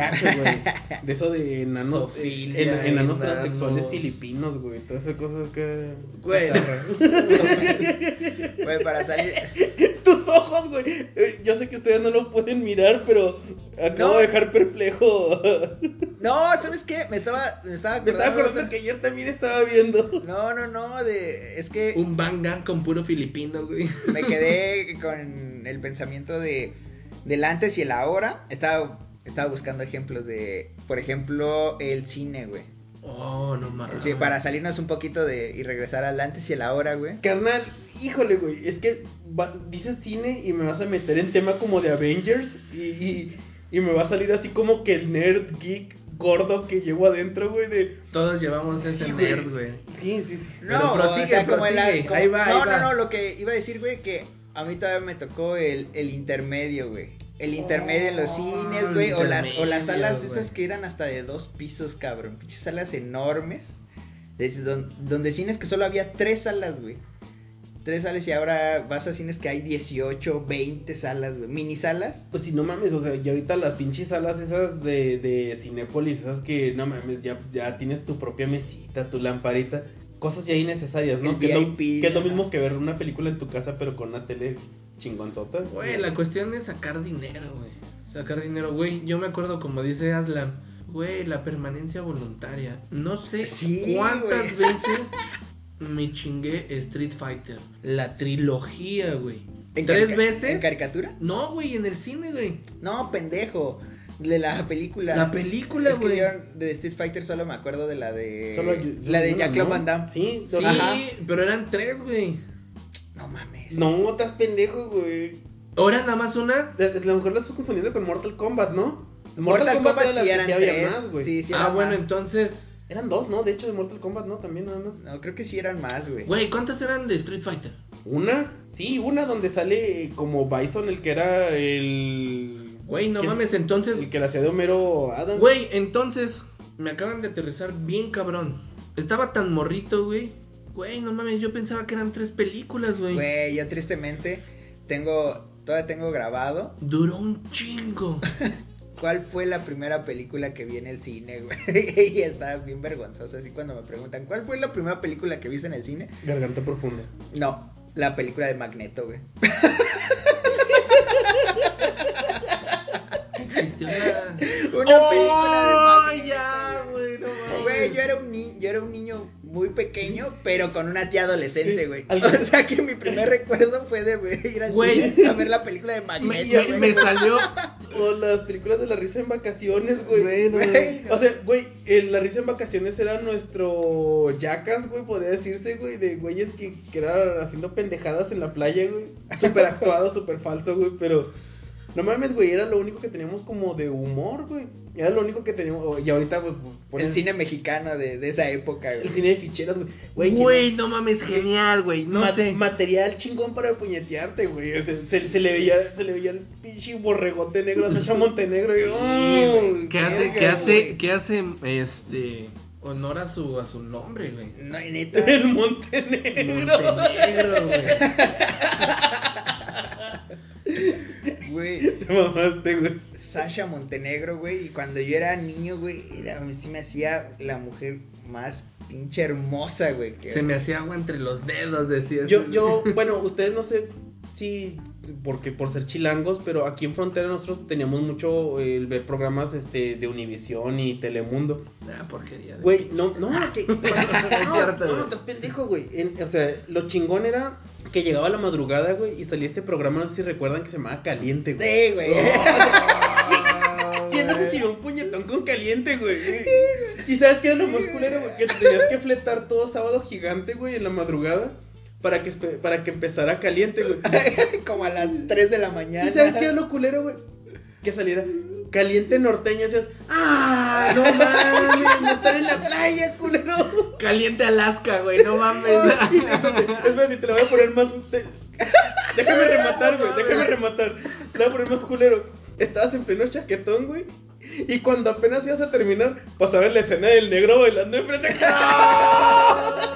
De eso de enanos, Zoofilia, en, enanos enanos. transexuales filipinos, güey. Todas esas cosas que... Güey. Güey, para salir. Tus ojos, güey. Eh, Yo sé que ustedes no lo pueden mirar, pero acabo No. de dejar perplejo. No, ¿sabes qué? Me estaba, me estaba Me estaba acordando. acordando que ayer también estaba viendo. No, no, no, de... es que Un bangan con puro filipino, güey. me quedé con el pensamiento de del antes y el ahora. Estaba, estaba buscando ejemplos de, por ejemplo, el cine, güey. Oh, no mames. Sí, para salirnos un poquito de y regresar al antes y el ahora, güey. Carnal, híjole, güey. Es que va- dices cine y me vas a meter en tema como de Avengers. Y, y, y me va a salir así como que el nerd geek gordo que llevo adentro, güey. De. Todos llevamos ese Sí, nerd, güey. Sí, sí, sí. Pero No, prosigue, o sea, como el como- Ahí va, No, ahí va. no, no, lo que iba a decir, güey, que a mí todavía me tocó el, el intermedio, güey. El intermedio en los Oh, cines, güey, o las, o las salas esas que eran hasta de dos pisos, cabrón. Pinches salas enormes. de- don- donde cines que solo había tres salas, güey. Tres salas y ahora vas a cines que hay 18, 20 salas, güey. Mini salas. Pues si no mames, o sea, y ahorita las pinches salas esas de, de Cinépolis, esas que no mames, ya, ya tienes tu propia mesita, tu lamparita, cosas ya innecesarias, ¿no? El que, es lo, VIP, que es lo ajá. mismo que ver una película en tu casa, pero con una tele Güey, la cuestión es sacar dinero, güey. Sacar dinero, güey. Yo me acuerdo, como dice Aslan, güey, la permanencia voluntaria. No sé Sí, cuántas veces me chingué Street Fighter. La trilogía, güey. ¿En ¿Tres veces? ¿En caricatura? No, güey, en el cine, güey. No, pendejo. De la película. La película, Es güey. de Street Fighter solo me acuerdo de la de. Solo- la de Jack ¿no? Sí, Sí, Ajá. pero eran tres, güey. No mames. No, estás pendejo, güey. ¿Ahora nada más una? A lo mejor la estás confundiendo con Mortal Kombat, ¿no? Mortal, Kombat, era la sí que eran había tres. más, güey. Sí, sí ah, bueno, más. entonces. Eran dos, ¿no? De hecho, de Mortal Kombat, ¿no? También nada más. No, creo que sí eran más, güey. Güey, ¿cuántas eran de Street Fighter? Una, sí, una donde sale como Bison, el que era el. Güey, no mames, entonces. El que la hacía de Homero Adams. Güey, entonces me acaban de aterrizar bien cabrón. Estaba tan morrito, güey. Güey, no mames, yo pensaba que eran tres películas, güey. Güey, yo tristemente tengo. Todavía tengo grabado. Duró un chingo. ¿Cuál fue la primera película que vi en el cine, güey? y está bien vergonzoso. Así cuando me preguntan, ¿cuál fue la primera película que viste en el cine? Garganta profunda. No, la película de Magneto, güey. Una- Una película de ¡Oh, Magneto. ya, güey, yo era un ni- yo era un niño muy pequeño, pero con una tía adolescente, güey. O sea que mi primer recuerdo fue de ir Güey. cine a ver la película de Magneto. me- salió. O las películas de la risa en vacaciones, güey. Güey, no, Güey, no. O sea, güey, el- la risa en vacaciones era nuestro jackass, güey, podría decirse, güey, de güeyes que, que eran haciendo pendejadas en la playa, güey. Súper actuado, súper falso, güey, pero... No mames, güey, era lo único que teníamos como de humor, güey. Era lo único que teníamos... Y ahorita, güey, pues, ponen El cine mexicano de, de esa época, El güey. cine de ficheras, güey. Güey, no mames, genial, güey. No ma- sé. Material chingón para puñetearte, güey. O sea, se, se le veía, se le veía el pinche borregote negro a Sasha Montenegro. Y, oh, ¿Qué hace, verga, qué hace, güey. qué hace, este, honor a su, a su nombre, güey? No, neta. El Montenegro. Montenegro, güey. Güey. Te mamaste, güey. Sasha Montenegro, güey. Y cuando yo era niño, güey, era, sí me hacía la mujer más pinche hermosa, güey. que- Se me hacía agua entre los dedos, decía. Yo, yo, bueno, ustedes no sé si porque por ser chilangos, pero aquí en Frontera nosotros teníamos mucho eh, el ver programas este de Univisión y Telemundo. Ah, porquería. Güey, no, no, que, no, no, güey. estás pendejo, güey. En- o sea, lo chingón era que llegaba la madrugada, güey, y salía este programa, no sé si recuerdan que se llamaba Caliente, güey. Sí, güey. ¿Quién no se tiró un puñetón con caliente, güey? ¿Y sabes qué era lo más culero, güey? Que te tenías que fletar todo sábado gigante, güey, en la madrugada para que, para que empezara caliente, güey. Como a las 3 de la ¿Y mañana. sabes qué era lo culero, güey? Que saliera caliente norteño y decías, ¡ah! No mames, no estar en la playa, culero. Caliente Alaska, güey, no mames. Ay, espérate, espérate, te lo voy a poner más. te- Déjame rematar, güey, déjame rematar. Te lo voy a poner más culero. Estabas en pleno chaquetón, güey. Y cuando apenas ibas a terminar, pasaba la escena del negro bailando enfrente. ¡No!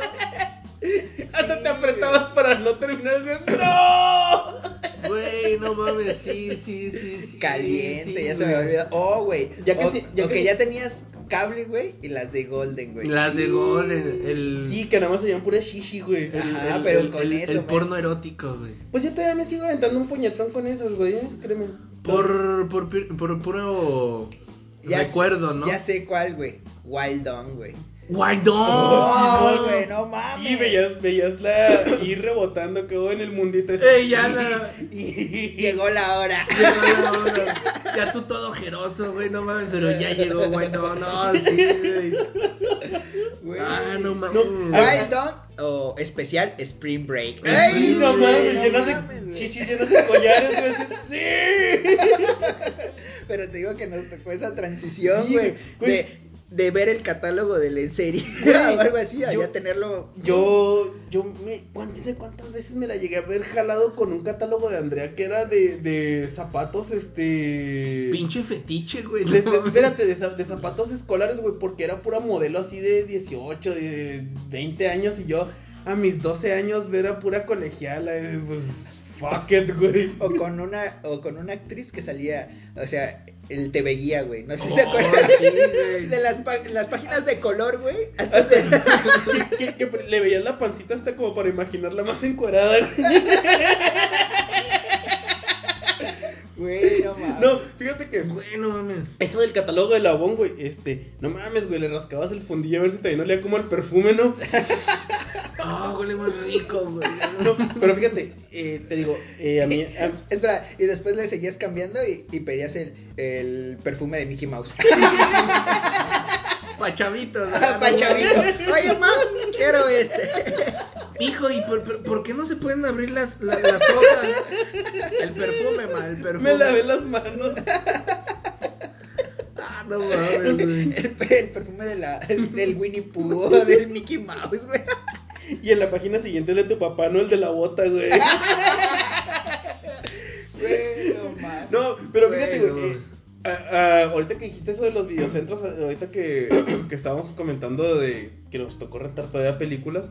Hasta te apretabas para no terminar de ¡No! Güey, no mames, sí, sí, sí. sí, Caliente, sí, ya se me había olvidado. Oh, güey. Ya que o, sí- ya o que que sí- ya tenías cable, güey, y las de Golden, güey. Las de gol, el. el Sí, que nada más se llaman pura shishi, güey. Ajá, el- pero el- con el- eso, El man. porno erótico, güey. Pues yo todavía me sigo aventando un puñetón con esas, güey, ¿eh? créeme. Por, por, pi- por puro Ya recuerdo, sé- ¿no? Ya sé cuál, güey. Wild On, güey. Guardón. Oh, güey, no mames. Y veías, veías la ir rebotando, quedó en el mundito ese. Ey, ya la. Llegó la hora. Llegó la hora. Ya tú todo ojeroso, güey, no mames, pero ya llegó, güey, no, no, sí, güey. Güey. Ah, no mames. No, o especial Spring Break. ¡Ay, no mames! no Llenas mames, de chichis, llenas de collares, güey. ¡Sí! Pero te digo que nos tocó esa transición, Sí, güey. güey. De, ver el catálogo de la serie o algo así, yo- ya tenerlo. Yo, yo me, ¿cuántas, sé cuántas veces me la llegué a ver jalado con un catálogo de Andrea que era de, de zapatos, este... Pinche fetiche, güey. De- no de- espérate, de, de zapatos escolares, güey, porque era pura modelo así de 18, de 20 años y yo a mis 12 años ver a pura colegiala, eh, pues fuck it, güey. O con una o con una actriz que salía, o sea, el TV Guía, güey. No sé si Oh, se acuerdan sí, de las, las páginas de color, güey. Que, que- que le veías la pancita hasta como para imaginarla más encuerada. güey. No mames. No, fíjate que Güey, no mames. eso del catálogo de Labón, güey, este, no mames, güey, le rascabas el fundillo a ver si todavía no olía como el perfume, ¿no? Ah, huele muy rico, güey. No, pero fíjate, eh, te digo, eh, a mí, a- Espera, y después le seguías cambiando y, y pedías el, el perfume de Mickey Mouse. Pachavitos. Ah, pa' chavito. Oye, ma, quiero este. Hijo, ¿y por, por, por qué no se pueden abrir las, las, las hojas? El perfume, ma, el perfume. me lavé las manos. Ah, no mames, güey. El, el perfume de la, del Winnie Pooh del Mickey Mouse, güey. Y en la página siguiente es de tu papá, no el de la bota, güey. Güey, no mames. No, pero fíjate, Güey, eh, ah, ah, ahorita que dijiste eso de los videocentros, ah, ahorita que, que estábamos comentando de que nos tocó rentar todavía películas,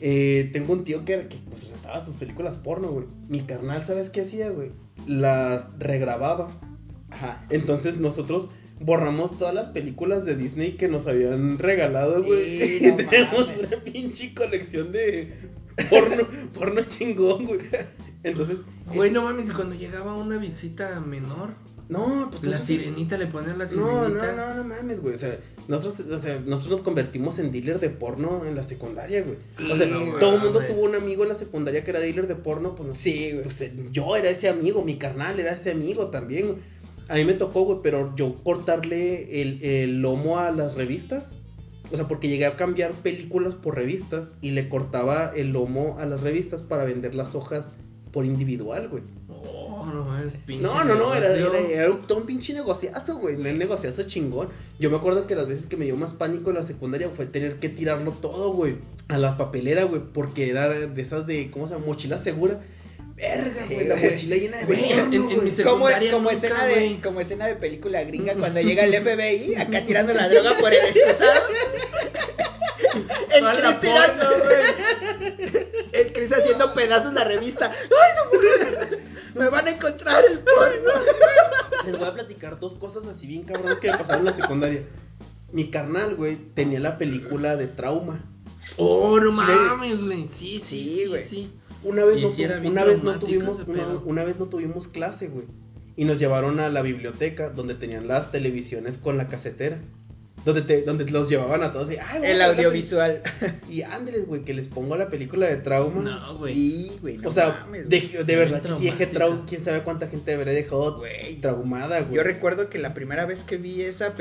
eh, tengo un tío que, que pues, rentaba sus películas porno, güey. Mi carnal, ¿sabes qué hacía, güey? Las regrababa. Ajá. Entonces nosotros borramos todas las películas de Disney que nos habían regalado, güey. Sí, Y no tenemos mames. una pinche colección de porno, porno chingón, güey. Entonces, Güey, no mames, y cuando llegaba una visita menor, no, pues la sirenita le ponían la No, sirenita. no, no, no mames, güey. O sea, nosotros, o sea, nosotros nos convertimos en dealer de porno en la secundaria, güey. O sea, todo el mundo tuvo un amigo en la secundaria que era dealer de porno, pues no Sí, güey. pues, yo era ese amigo, mi carnal era ese amigo también. A mí me tocó, güey, pero yo cortarle el, el lomo a las revistas. O sea, porque llegué a cambiar películas por revistas y le cortaba el lomo a las revistas para vender las hojas por individual, güey. Oh, no mames, pinche No, no, no, era, era, era todo un pinche negociazo, güey. Un negociazo chingón. Yo me acuerdo que las veces que me dio más pánico en la secundaria fue tener que tirarlo todo, güey. A la papelera, güey. Porque era de esas de, ¿cómo se llama? Mochila segura. Verga, güey. La mochila llena de en- en mi Como, secundaria como, nunca, escena de, como escena de película gringa cuando llega el FBI acá tirando la droga por el excusado. El Chris tirando, güey. El haciendo pedazos la revista. ¡Ay, no! Me van a encontrar el porno. Les voy a platicar dos cosas así bien cabronas que me pasaron en la secundaria. Mi carnal, güey, tenía la película de trauma. Oh, no mames, güey. Sí, sí, güey. sí. Una vez, no, una, vez no tuvimos, una vez no tuvimos clase, güey. Y nos llevaron a la biblioteca donde tenían las televisiones con la casetera. Donde, te, donde los llevaban a todos y, "Ay, vamos El audiovisual. peli-". Y ándeles, güey, que les pongo la película de trauma. No, güey. Sí, güey. no o sea, mames, de, güey. de verdad, Bien que sí dejé traumática. trau- quién sabe cuánta gente habré dejado Güey. traumada, güey. Yo recuerdo que la primera vez que vi esa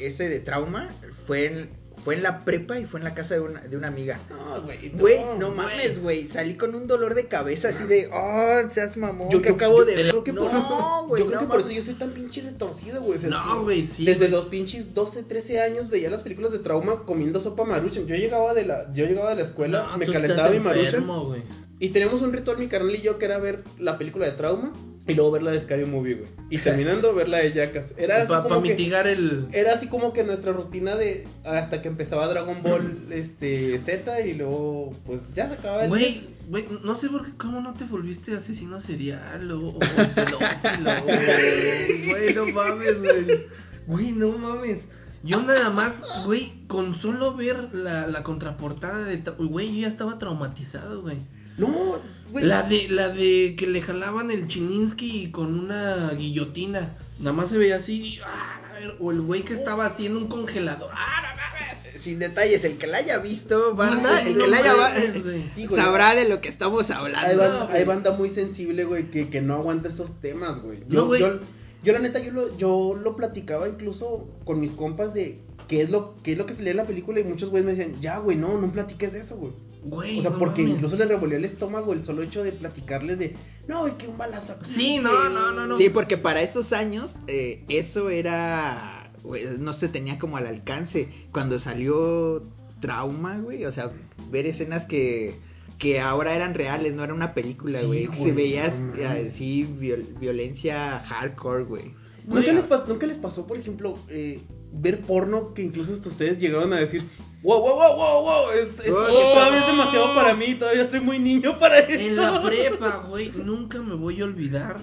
ese de trauma fue en, fue en la prepa y fue en la casa de una, de una amiga. No, güey. Güey, no, mames, güey. Salí con un dolor de cabeza así de, oh, seas mamón, Yo, que acabo yo de que por, no, güey, yo creo no que por eso yo soy tan pinche retorcido, güey. O sea, No, güey, sí, Desde los pinches 12, 13 años veía las películas de trauma comiendo sopa maruchan. Yo llegaba de la, yo llegaba de la escuela, me calentaba mi enfermo, güey. Y teníamos un ritual, mi carnal y yo, que era ver la película de trauma y luego ver la de Scary Movie, güey. Y terminando, ver la de Jackass. Era así Para como que- mitigar el... Era así como que nuestra rutina de hasta que empezaba Dragon Ball este Z y luego pues ya se acababa el Güey, güey, no sé por qué, cómo no te volviste asesino serial o, o pedófilo, güey. Güey, no mames, güey. Güey, no mames. Yo nada más, güey, con solo ver la, la contraportada de... Güey, yo ya estaba traumatizado, güey. No, güey. La de, la de que le jalaban el Chininsky con una guillotina. Nada más se veía así, y, ah, a ver, o el güey que estaba haciendo un congelador. Ah, no. Sin detalles, el que la haya visto, banda, el que la haya va-. Sí, sabrá de lo que estamos hablando. Hay banda, güey. hay banda muy sensible, güey, que, que no aguanta estos temas, güey. Yo, güey. yo, yo, la neta, yo lo, yo lo platicaba incluso con mis compas de qué es lo, qué es lo que salía en la película y muchos güeyes me decían, ya, güey, no, no platiques de eso, güey. Güey, O sea, no porque mames. incluso les revolvió el estómago el solo hecho de platicarles de, no, güey, que un balazo aquí. Sí, no, que- no, no, no. Sí, porque para esos años eh, eso era, güey, no se tenía como al alcance. Cuando salió Trauma, güey, o sea, ver escenas que, que ahora eran reales, no era una película, Sí, güey. güey, se veía no mames. así viol- violencia hardcore, güey. ¿Nunca les, nunca les pasó, por ejemplo, eh, ver porno que incluso hasta ustedes llegaron a decir, wow, wow, wow, wow, wow, es, es- Oh, todavía es demasiado para mí, todavía estoy muy niño para esto. En la prepa, güey, nunca me voy a olvidar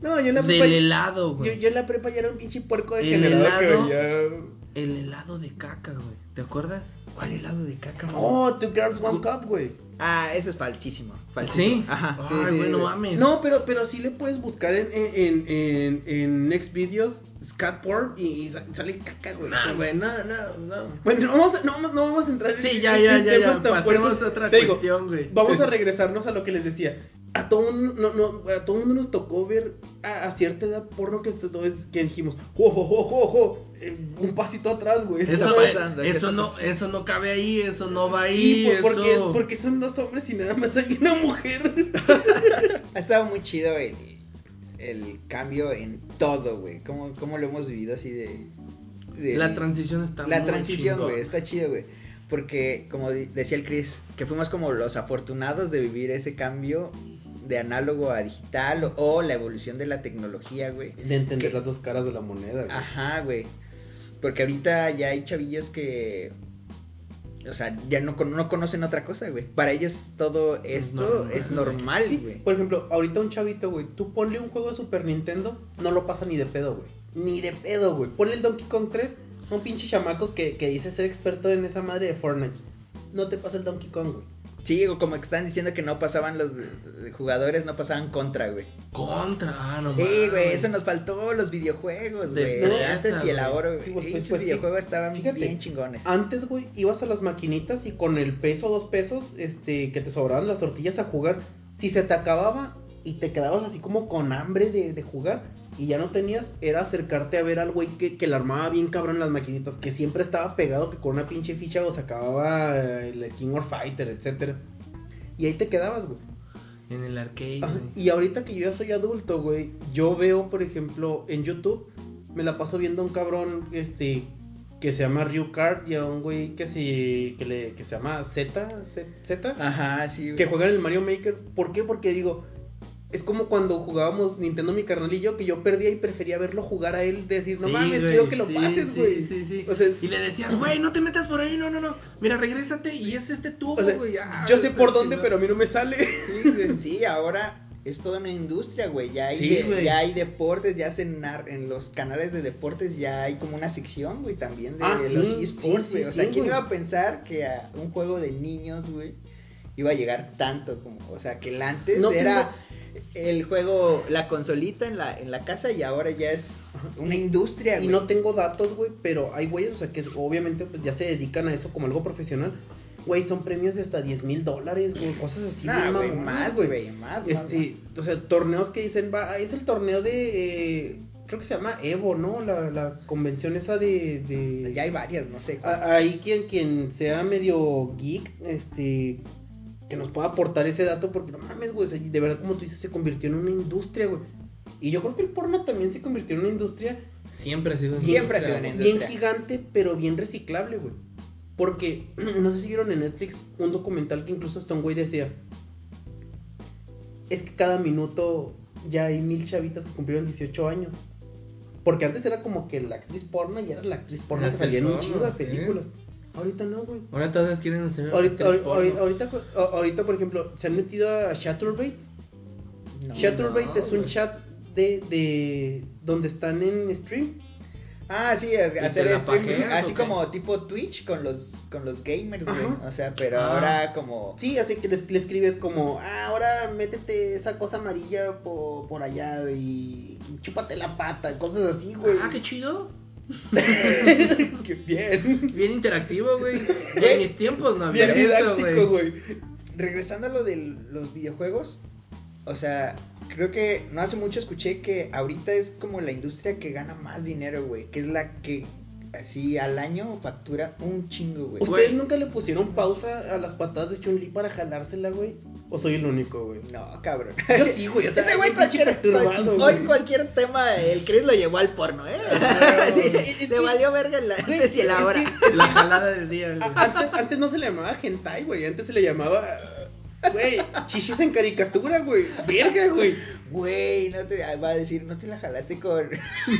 No, yo en la prepa. del helado, yo, güey. yo en la prepa ya era un pinche puerco El degenerado que helado. veía. El helado de caca, güey. ¿Te acuerdas? ¿Cuál helado de caca, mamá? Oh, Two Girls One Cup, güey. Ah, eso es falsísimo. falsísimo. ¿Sí? Ajá. Ay, sí, güey, no sí. mames. No, pero, pero sí le puedes buscar en, en, en, en Next Videos, Scat Porn, y, y sa- sale caca, güey. No, güey, no, no, no. Bueno, no vamos, a- no, vamos- no vamos a entrar en Sí, ya, ya, ya, ya. Pasemos a otra Te digo, cuestión, güey. Vamos a regresarnos a lo que les decía. A todo mundo, no, no, a todo mundo nos tocó ver a, a cierta edad porno que, que dijimos, ojo, ojo, ojo, ojo, eh, un pasito atrás, güey. Eso, güey, pasando? ¿Qué eso no, eso no cabe ahí, eso no va ahí. Sí, por- porque, eso... porque son dos hombres y nada más hay una mujer. Ha estado muy chido el, el cambio en todo, güey. ¿Cómo, cómo lo hemos vivido así de... de- La transición está La muy transición, güey, está chido, güey. Porque, como decía el Chris, que fuimos como los afortunados de vivir ese cambio de análogo a digital o, o la evolución de la tecnología, güey. De entender las dos caras de la moneda, güey. Ajá, güey. Porque ahorita ya hay chavillos que... O sea, ya no, con- no conocen otra cosa, güey. Para ellos todo esto es normal, Sí, güey. por ejemplo, ahorita un chavito, güey, tú ponle un juego de Super Nintendo, no lo pasa ni de pedo, güey. Ni de pedo, güey. Ponle el Donkey Kong 3, un pinche chamaco que, que dice ser experto en esa madre de Fortnite. No te pasa el Donkey Kong, güey. Sí, o como que están diciendo que no pasaban los jugadores, no pasaban contra, güey. Contra, ah, no Sí, güey, eso nos faltó los videojuegos, güey. Antes y el ahora, güey. Sí, pues, pues, pues, videojuegos estaban fíjate, bien chingones. Antes, güey, ibas a las maquinitas y con el peso, dos pesos, este, que te sobraban las tortillas a jugar, si se te acababa y te quedabas así como con hambre de, de jugar y ya no tenías, era acercarte a ver al güey que, que la armaba bien cabrón en las maquinitas, que siempre estaba pegado, que con una pinche ficha o se acababa eh, el King of Fighter, etcétera. Y ahí te quedabas, güey. En el arcade, Ajá. Y ahorita que yo ya soy adulto, güey, yo veo, por ejemplo, en YouTube, me la paso viendo a un cabrón, este, que se llama Ryu Card y a un güey que se, que le, que se llama Z, Z, Z, Ajá, sí, güey. que juega en el Mario Maker. ¿Por qué? Porque digo, es como cuando jugábamos Nintendo mi carnal y yo, que yo perdía y prefería verlo jugar a él, decir, no Sí, mames, güey, quiero que lo sí, pases, güey. Sí, sí, O sea, y le decías, güey, no te metas por ahí, no, no, no. Mira, regrésate y es este tubo, o sea, güey. ah, yo sé está por dónde, pero a mí no me sale. Sí, ahora es toda una industria, güey. Ya hay, de- ya hay deportes, ya hacen en los canales de deportes ya hay como una sección, güey, también de Ah, los sí, esports, güey. sí, o sea, sí, ¿quién güey. iba a pensar que a un juego de niños, güey, iba a llegar tanto como, o sea, que el antes No era el juego, la consolita en la, en la casa y ahora ya es una industria, Y güey. no tengo datos, güey, pero hay güeyes, o sea, que obviamente pues, ya se dedican a eso como algo profesional. Güey, son premios de hasta 10 mil dólares, güey, cosas así. Nah, güey, más, güey, más, más, Este, o sea, torneos que dicen, va, es el torneo de, eh, creo que se llama Evo, ¿no? La, la convención esa de... de... Ya hay varias, no sé. Ahí quien, quien sea medio geek, este, que nos pueda aportar ese dato, porque no mames, güey, de verdad, como tú dices, se convirtió en una industria, güey. Y yo creo que el porno también se convirtió en una industria Siempre ha sido una Siempre ha industria, sido una güey. bien gigante, pero bien reciclable, güey. Porque, no sé si vieron en Netflix un documental que incluso hasta un güey decía, es que cada minuto ya hay mil chavitas que cumplieron 18 años. Porque antes era como que la actriz porno y era la actriz porno La que salía en un chingo de porno, sí. Ahorita no, güey. Ahora todas quieren hacer Ahorita, ahorita, por ejemplo, se han metido a Chaturbate. No, Chaturbate no, es un chat de, de donde están en stream. Ah, sí, hacer streaming, pajeas, así como tipo Twitch con los con los gamers, güey. O sea, pero Ah. ahora como Sí, así que le, le escribes como, ah, ahora métete esa cosa amarilla por, por allá y chúpate la pata, cosas así, güey. Ah, qué chido. Qué bien. Bien interactivo, güey. En mis tiempos no había Bien esto, didáctico, güey. güey. regresando a lo de los videojuegos, o sea, creo que no hace mucho escuché que ahorita es como la industria que gana más dinero, güey, que es la que así al año factura un chingo, güey. ¿Ustedes nunca le pusieron pausa a las patadas de Chun-Li para jalársela, güey? ¿O soy el único, güey? No, cabrón. Yo sí, güey, o sea, Ese güey cualquier, güey. hoy cualquier tema, el Chris lo llevó al porno, ¿eh? No. Le valió verga el Güey, antes y el es ahora. que- La jalada del día, Antes, antes no se le llamaba hentai, güey. Antes se le llamaba, güey, chichis en caricatura, güey. Verga, güey. Güey, no te va a decir, no te la jalaste con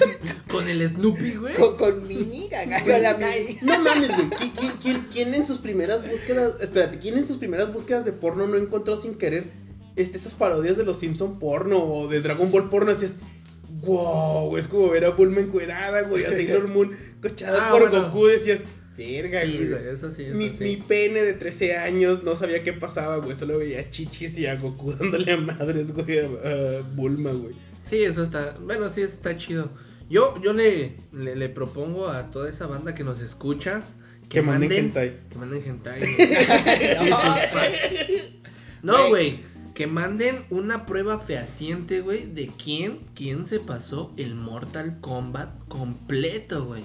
Con el Snoopy, güey. con, con Mini, agarra la Mini. No mames, güey. ¿Qui- ¿Quién, quién, quién en sus primeras búsquedas, espérate, quién en sus primeras búsquedas de porno no encontró sin querer este, esas parodias de los Simpson porno o de Dragon Ball porno? Decías, wow, es como ver a Bulma encuerada, güey, a Sailor Moon cochada Ah, por bueno. Goku. Decías, verga, Sí, güey. güey, eso sí, eso Mi, sí. mi pene de 13 años no sabía qué pasaba, güey. Solo veía chichis y a Goku dándole a madres, güey, a, a Bulma, güey. Sí, eso está. Bueno, sí, está chido. Yo, yo le, le, le propongo a toda esa banda que nos escucha Que manden hentai. Que manden hentai. no, güey. Que manden una prueba fehaciente, güey, de quién, quién se pasó el Mortal Kombat completo, güey.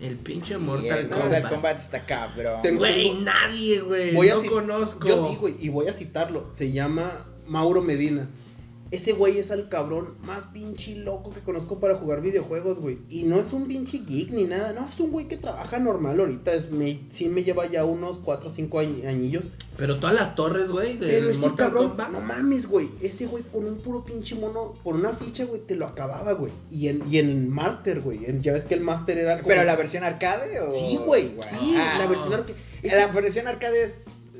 El pinche Mortal el Kombat. Mortal Kombat está cabrón. Güey, nadie, güey. No conozco. Yo sí, güey, y voy a citarlo. Se llama Mauro Medina. Ese güey es el cabrón más pinche loco que conozco para jugar videojuegos, güey. Y no es un pinche geek ni nada. No, es un güey que trabaja normal ahorita. Es, me, sí me lleva ya unos 4 o 5 añillos. Pero todas las torres, güey, Pero del ese Mortal cabrón, Kombat. no mames, güey. Ese güey por un puro pinche mono, por una ficha, güey, te lo acababa, güey. Y en, y en Master, güey. en- Ya ves que el Master era como... ¿Pero la versión arcade o...? Sí, güey. Wow. Sí, Ah, la versión arcade. La versión arcade es,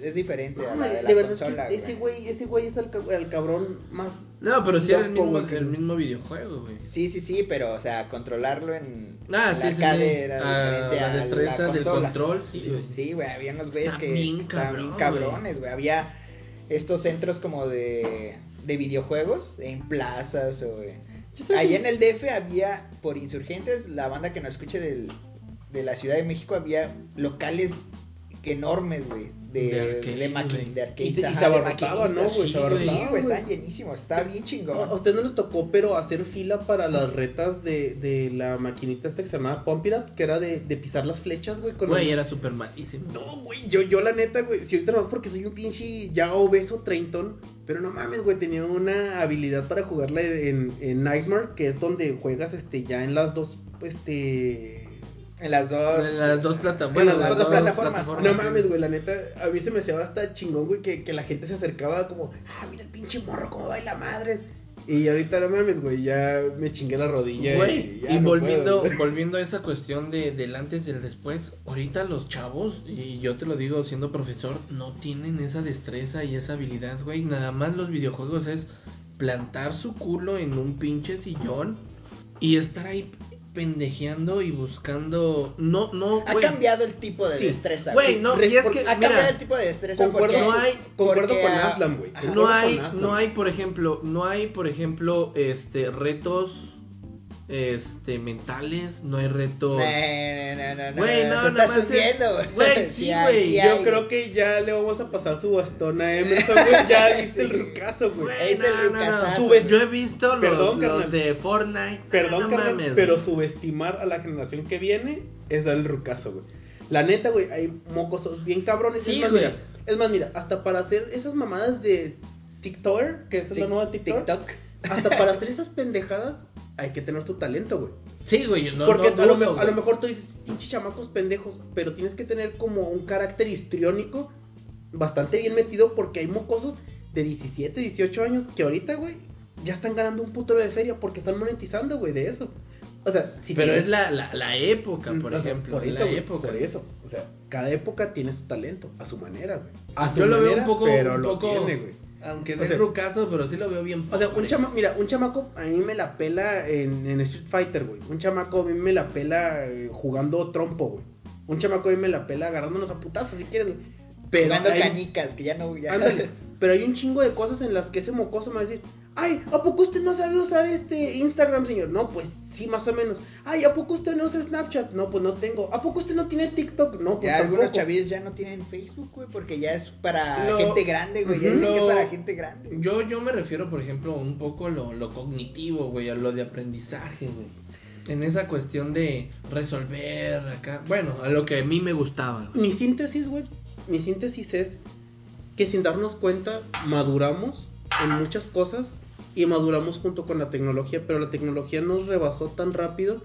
es diferente a No, la de la de verdad consola, es que ese güey, ese güey es el, el cabrón más. No, pero sí era el mismo, güey, que- el mismo videojuego, güey. Sí, sí, sí, pero, o sea, controlarlo en Ah, en sí, la sí, arcade sí. era Ah, la a destreza la del consola. control, sí, güey. Sí, güey, había unos güeyes que bien estaban bien cabrones, güey. Había estos centros como de, de videojuegos en plazas o... Allá en el DF había, por insurgentes, la banda que nos escuche del, de la Ciudad de México, había locales enormes, güey. De, De de, maqui- de arcade, Y se- ajá, abarrotaban, ¿no, güey? Sí, Se abarrotaban, Sí, güey, estaban llenísimos, estaba bien chingón. ¿A ustedes no les tocó, pero hacer fila para las retas de, de la maquinita esta que se llamaba Pump It Up, que era de, de pisar las flechas, güey? con Güey, el- era súper malísimo. No, güey, yo, yo la neta, güey, si ahorita no es porque soy un pinche ya obeso treintón, pero no mames, güey, tenía una habilidad para jugarla en, en Nightmare, que es donde juegas, este, ya en las dos, este... En las dos. En las dos plata- en las las dos dos plataformas. No mames, güey, la neta, a mí se me hacía hasta chingón, güey, que, que la gente se acercaba como, ah, mira el pinche morro, cómo baila madres. Y ahorita no mames, güey, ya me chingué la rodilla. Güey, ya y no volviendo, puedo, volviendo a esa cuestión de, del antes y el después, ahorita los chavos, y yo te lo digo siendo profesor, no tienen esa destreza y esa habilidad, güey. Nada más los videojuegos es plantar su culo en un pinche sillón y estar ahí pendejeando y buscando. No, no. Ha cambiado el tipo de Sí. destreza. Güey, no, y es porque que, Ha mira, cambiado el tipo de destreza Concuerdo, porque no hay- concuerdo porque con Aslan, güey. No hay, no hay, por ejemplo, no hay, por ejemplo, este, retos, este, mentales, no hay retos. No, no, no, no, Güey, no, güey, sí, güey, Yo creo que ya le vamos a pasar su bastón a Emerson, güey. Ya hice el rucazo, güey. Güey, Yo he visto los, de Fortnite. Perdón, pero güey. subestimar a la generación que viene es dar el rucazo, güey. La neta, güey, hay mocosos bien cabrones. Sí, es, más, güey. mira, es más, mira, hasta para hacer esas mamadas de TikToker, que es la nueva TikTok. hasta para hacer esas pendejadas hay que tener tu talento, güey. Sí, güey, no, Porque no a, lo, a lo mejor tú dices, pinches chamacos pendejos, pero tienes que tener como un carácter histriónico bastante bien metido porque hay mocosos de 17, 18 años que ahorita, güey, ya están ganando un putero de feria porque están monetizando, güey, de eso. O sea, si Pero tienes- es la, la, la época, por o sea, ejemplo. por eso, la güey, época. por eso. O sea, cada época tiene su talento, a su manera, güey. A su Yo lo veo un poco. pero un lo tiene, güey. Aunque es sea- rucazo, pero sí lo veo bien. O sea, un pobre. chama, mira, un chamaco a mí me la pela en, en Street Fighter, güey. Un chamaco a mí me la pela eh, jugando trompo, güey. Un chamaco a mí me la pela agarrándonos a putazos, si quieres, güey. Pero Jugando hay- canicas, que ya no. Ya... ándale, pero hay un chingo de cosas en las que ese mocoso me va a decir, ay, ¿a poco usted no sabe usar este Instagram, señor? No, pues sí, más o menos. Ay, ¿a poco usted no usa Snapchat? No, pues no tengo. ¿A poco usted no tiene TikTok? No, pues Ya algunos chavillos ya no tienen Facebook, güey, porque ya es para Lo- gente grande, güey. Ya es Lo- para gente grande. Yo, yo me refiero, por ejemplo, un poco a lo, lo cognitivo, güey, a lo de aprendizaje, güey. En esa cuestión de resolver acá. Bueno, a lo que a mí me gustaba. güey. Mi síntesis, güey, mi síntesis es que sin darnos cuenta maduramos en muchas cosas y maduramos junto con la tecnología, pero la tecnología nos rebasó tan rápido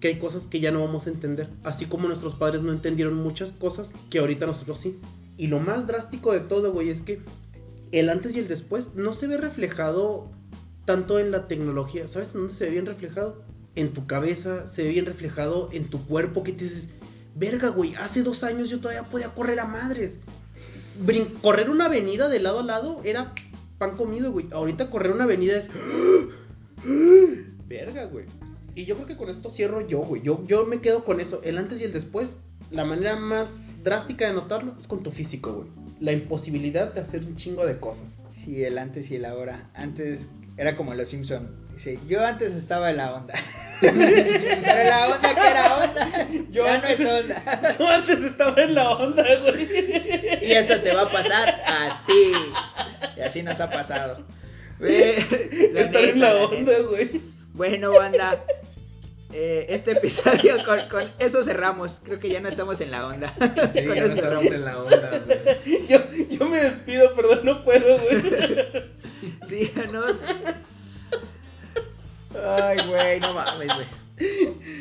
que hay cosas que ya no vamos a entender, así como nuestros padres no entendieron muchas cosas que ahorita nosotros sí. Y lo más drástico de todo, güey, es que el antes y el después no se ve reflejado tanto en la tecnología, ¿sabes? ¿Dónde se ve bien reflejado? En tu cabeza, se ve bien reflejado en tu cuerpo que te dices, verga, güey, hace dos años yo todavía podía correr a madres. Brin- correr una avenida de lado a lado era pan comido, güey. Ahorita correr una avenida es... verga, güey. Y yo creo que con esto cierro yo, güey. Yo, yo me quedo con eso, el antes y el después. La manera más drástica de notarlo es con tu físico, güey. La imposibilidad de hacer un chingo de cosas. Sí, el antes y el ahora. Antes era como los Simpson. Dice, yo antes estaba en la onda. Pero la onda que era onda, Yo ya antes- no es onda. Yo antes estaba en la onda, güey. Y eso te va a pasar a ti. Y así nos ha pasado. Estar en la onda, güey. Bueno, banda. eh, este episodio con, con eso cerramos. Creo que ya no estamos en la onda. Sí, Con ya no estamos cerramos. en la onda, güey. Yo, yo me despido, perdón, no puedo, güey. Síganos. Ay, güey, no mames, güey.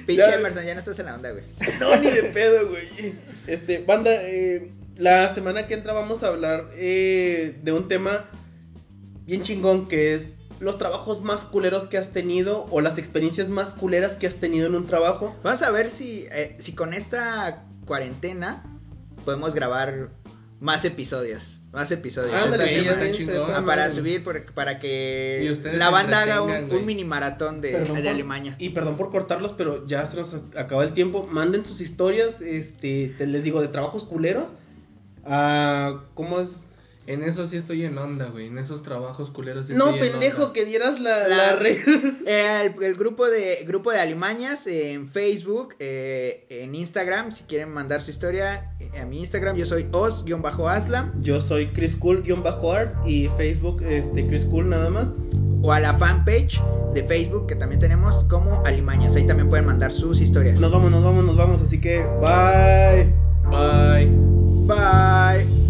Pinche Emerson, ya no estás en la onda, güey. No, ni de pedo, güey. Este, banda, eh, la semana que entra vamos a hablar eh, de un tema bien chingón que es los trabajos más culeros que has tenido o las experiencias más culeras que has tenido en un trabajo. Vamos a ver si, eh, si con esta cuarentena podemos grabar más episodios. Más episodios. Ándale, Esta ya está chingón. Ah, para subir, por- para que la banda haga un, mini maratón de, Perdón de por- Alemania. Y perdón por cortarlos, pero ya se nos acaba el tiempo. Manden sus historias, este, te les digo, de trabajos culeros. Ah, ¿Cómo es? En eso sí estoy en onda, güey. En esos trabajos culeros sí No, estoy en pendejo, onda. que dieras la, La- la red. Eh, el, el grupo de grupo de Alimañas en Facebook, eh, en Instagram, si quieren mandar su historia, eh, a mi Instagram yo soy os-aslam Yo soy Chris Cool-art y Facebook, este, Chris Cool nada más. o a la fanpage de Facebook que también tenemos como Alimañas. Ahí también pueden mandar sus historias. Nos vamos, nos vamos, nos vamos. Así que, bye. Bye. Bye.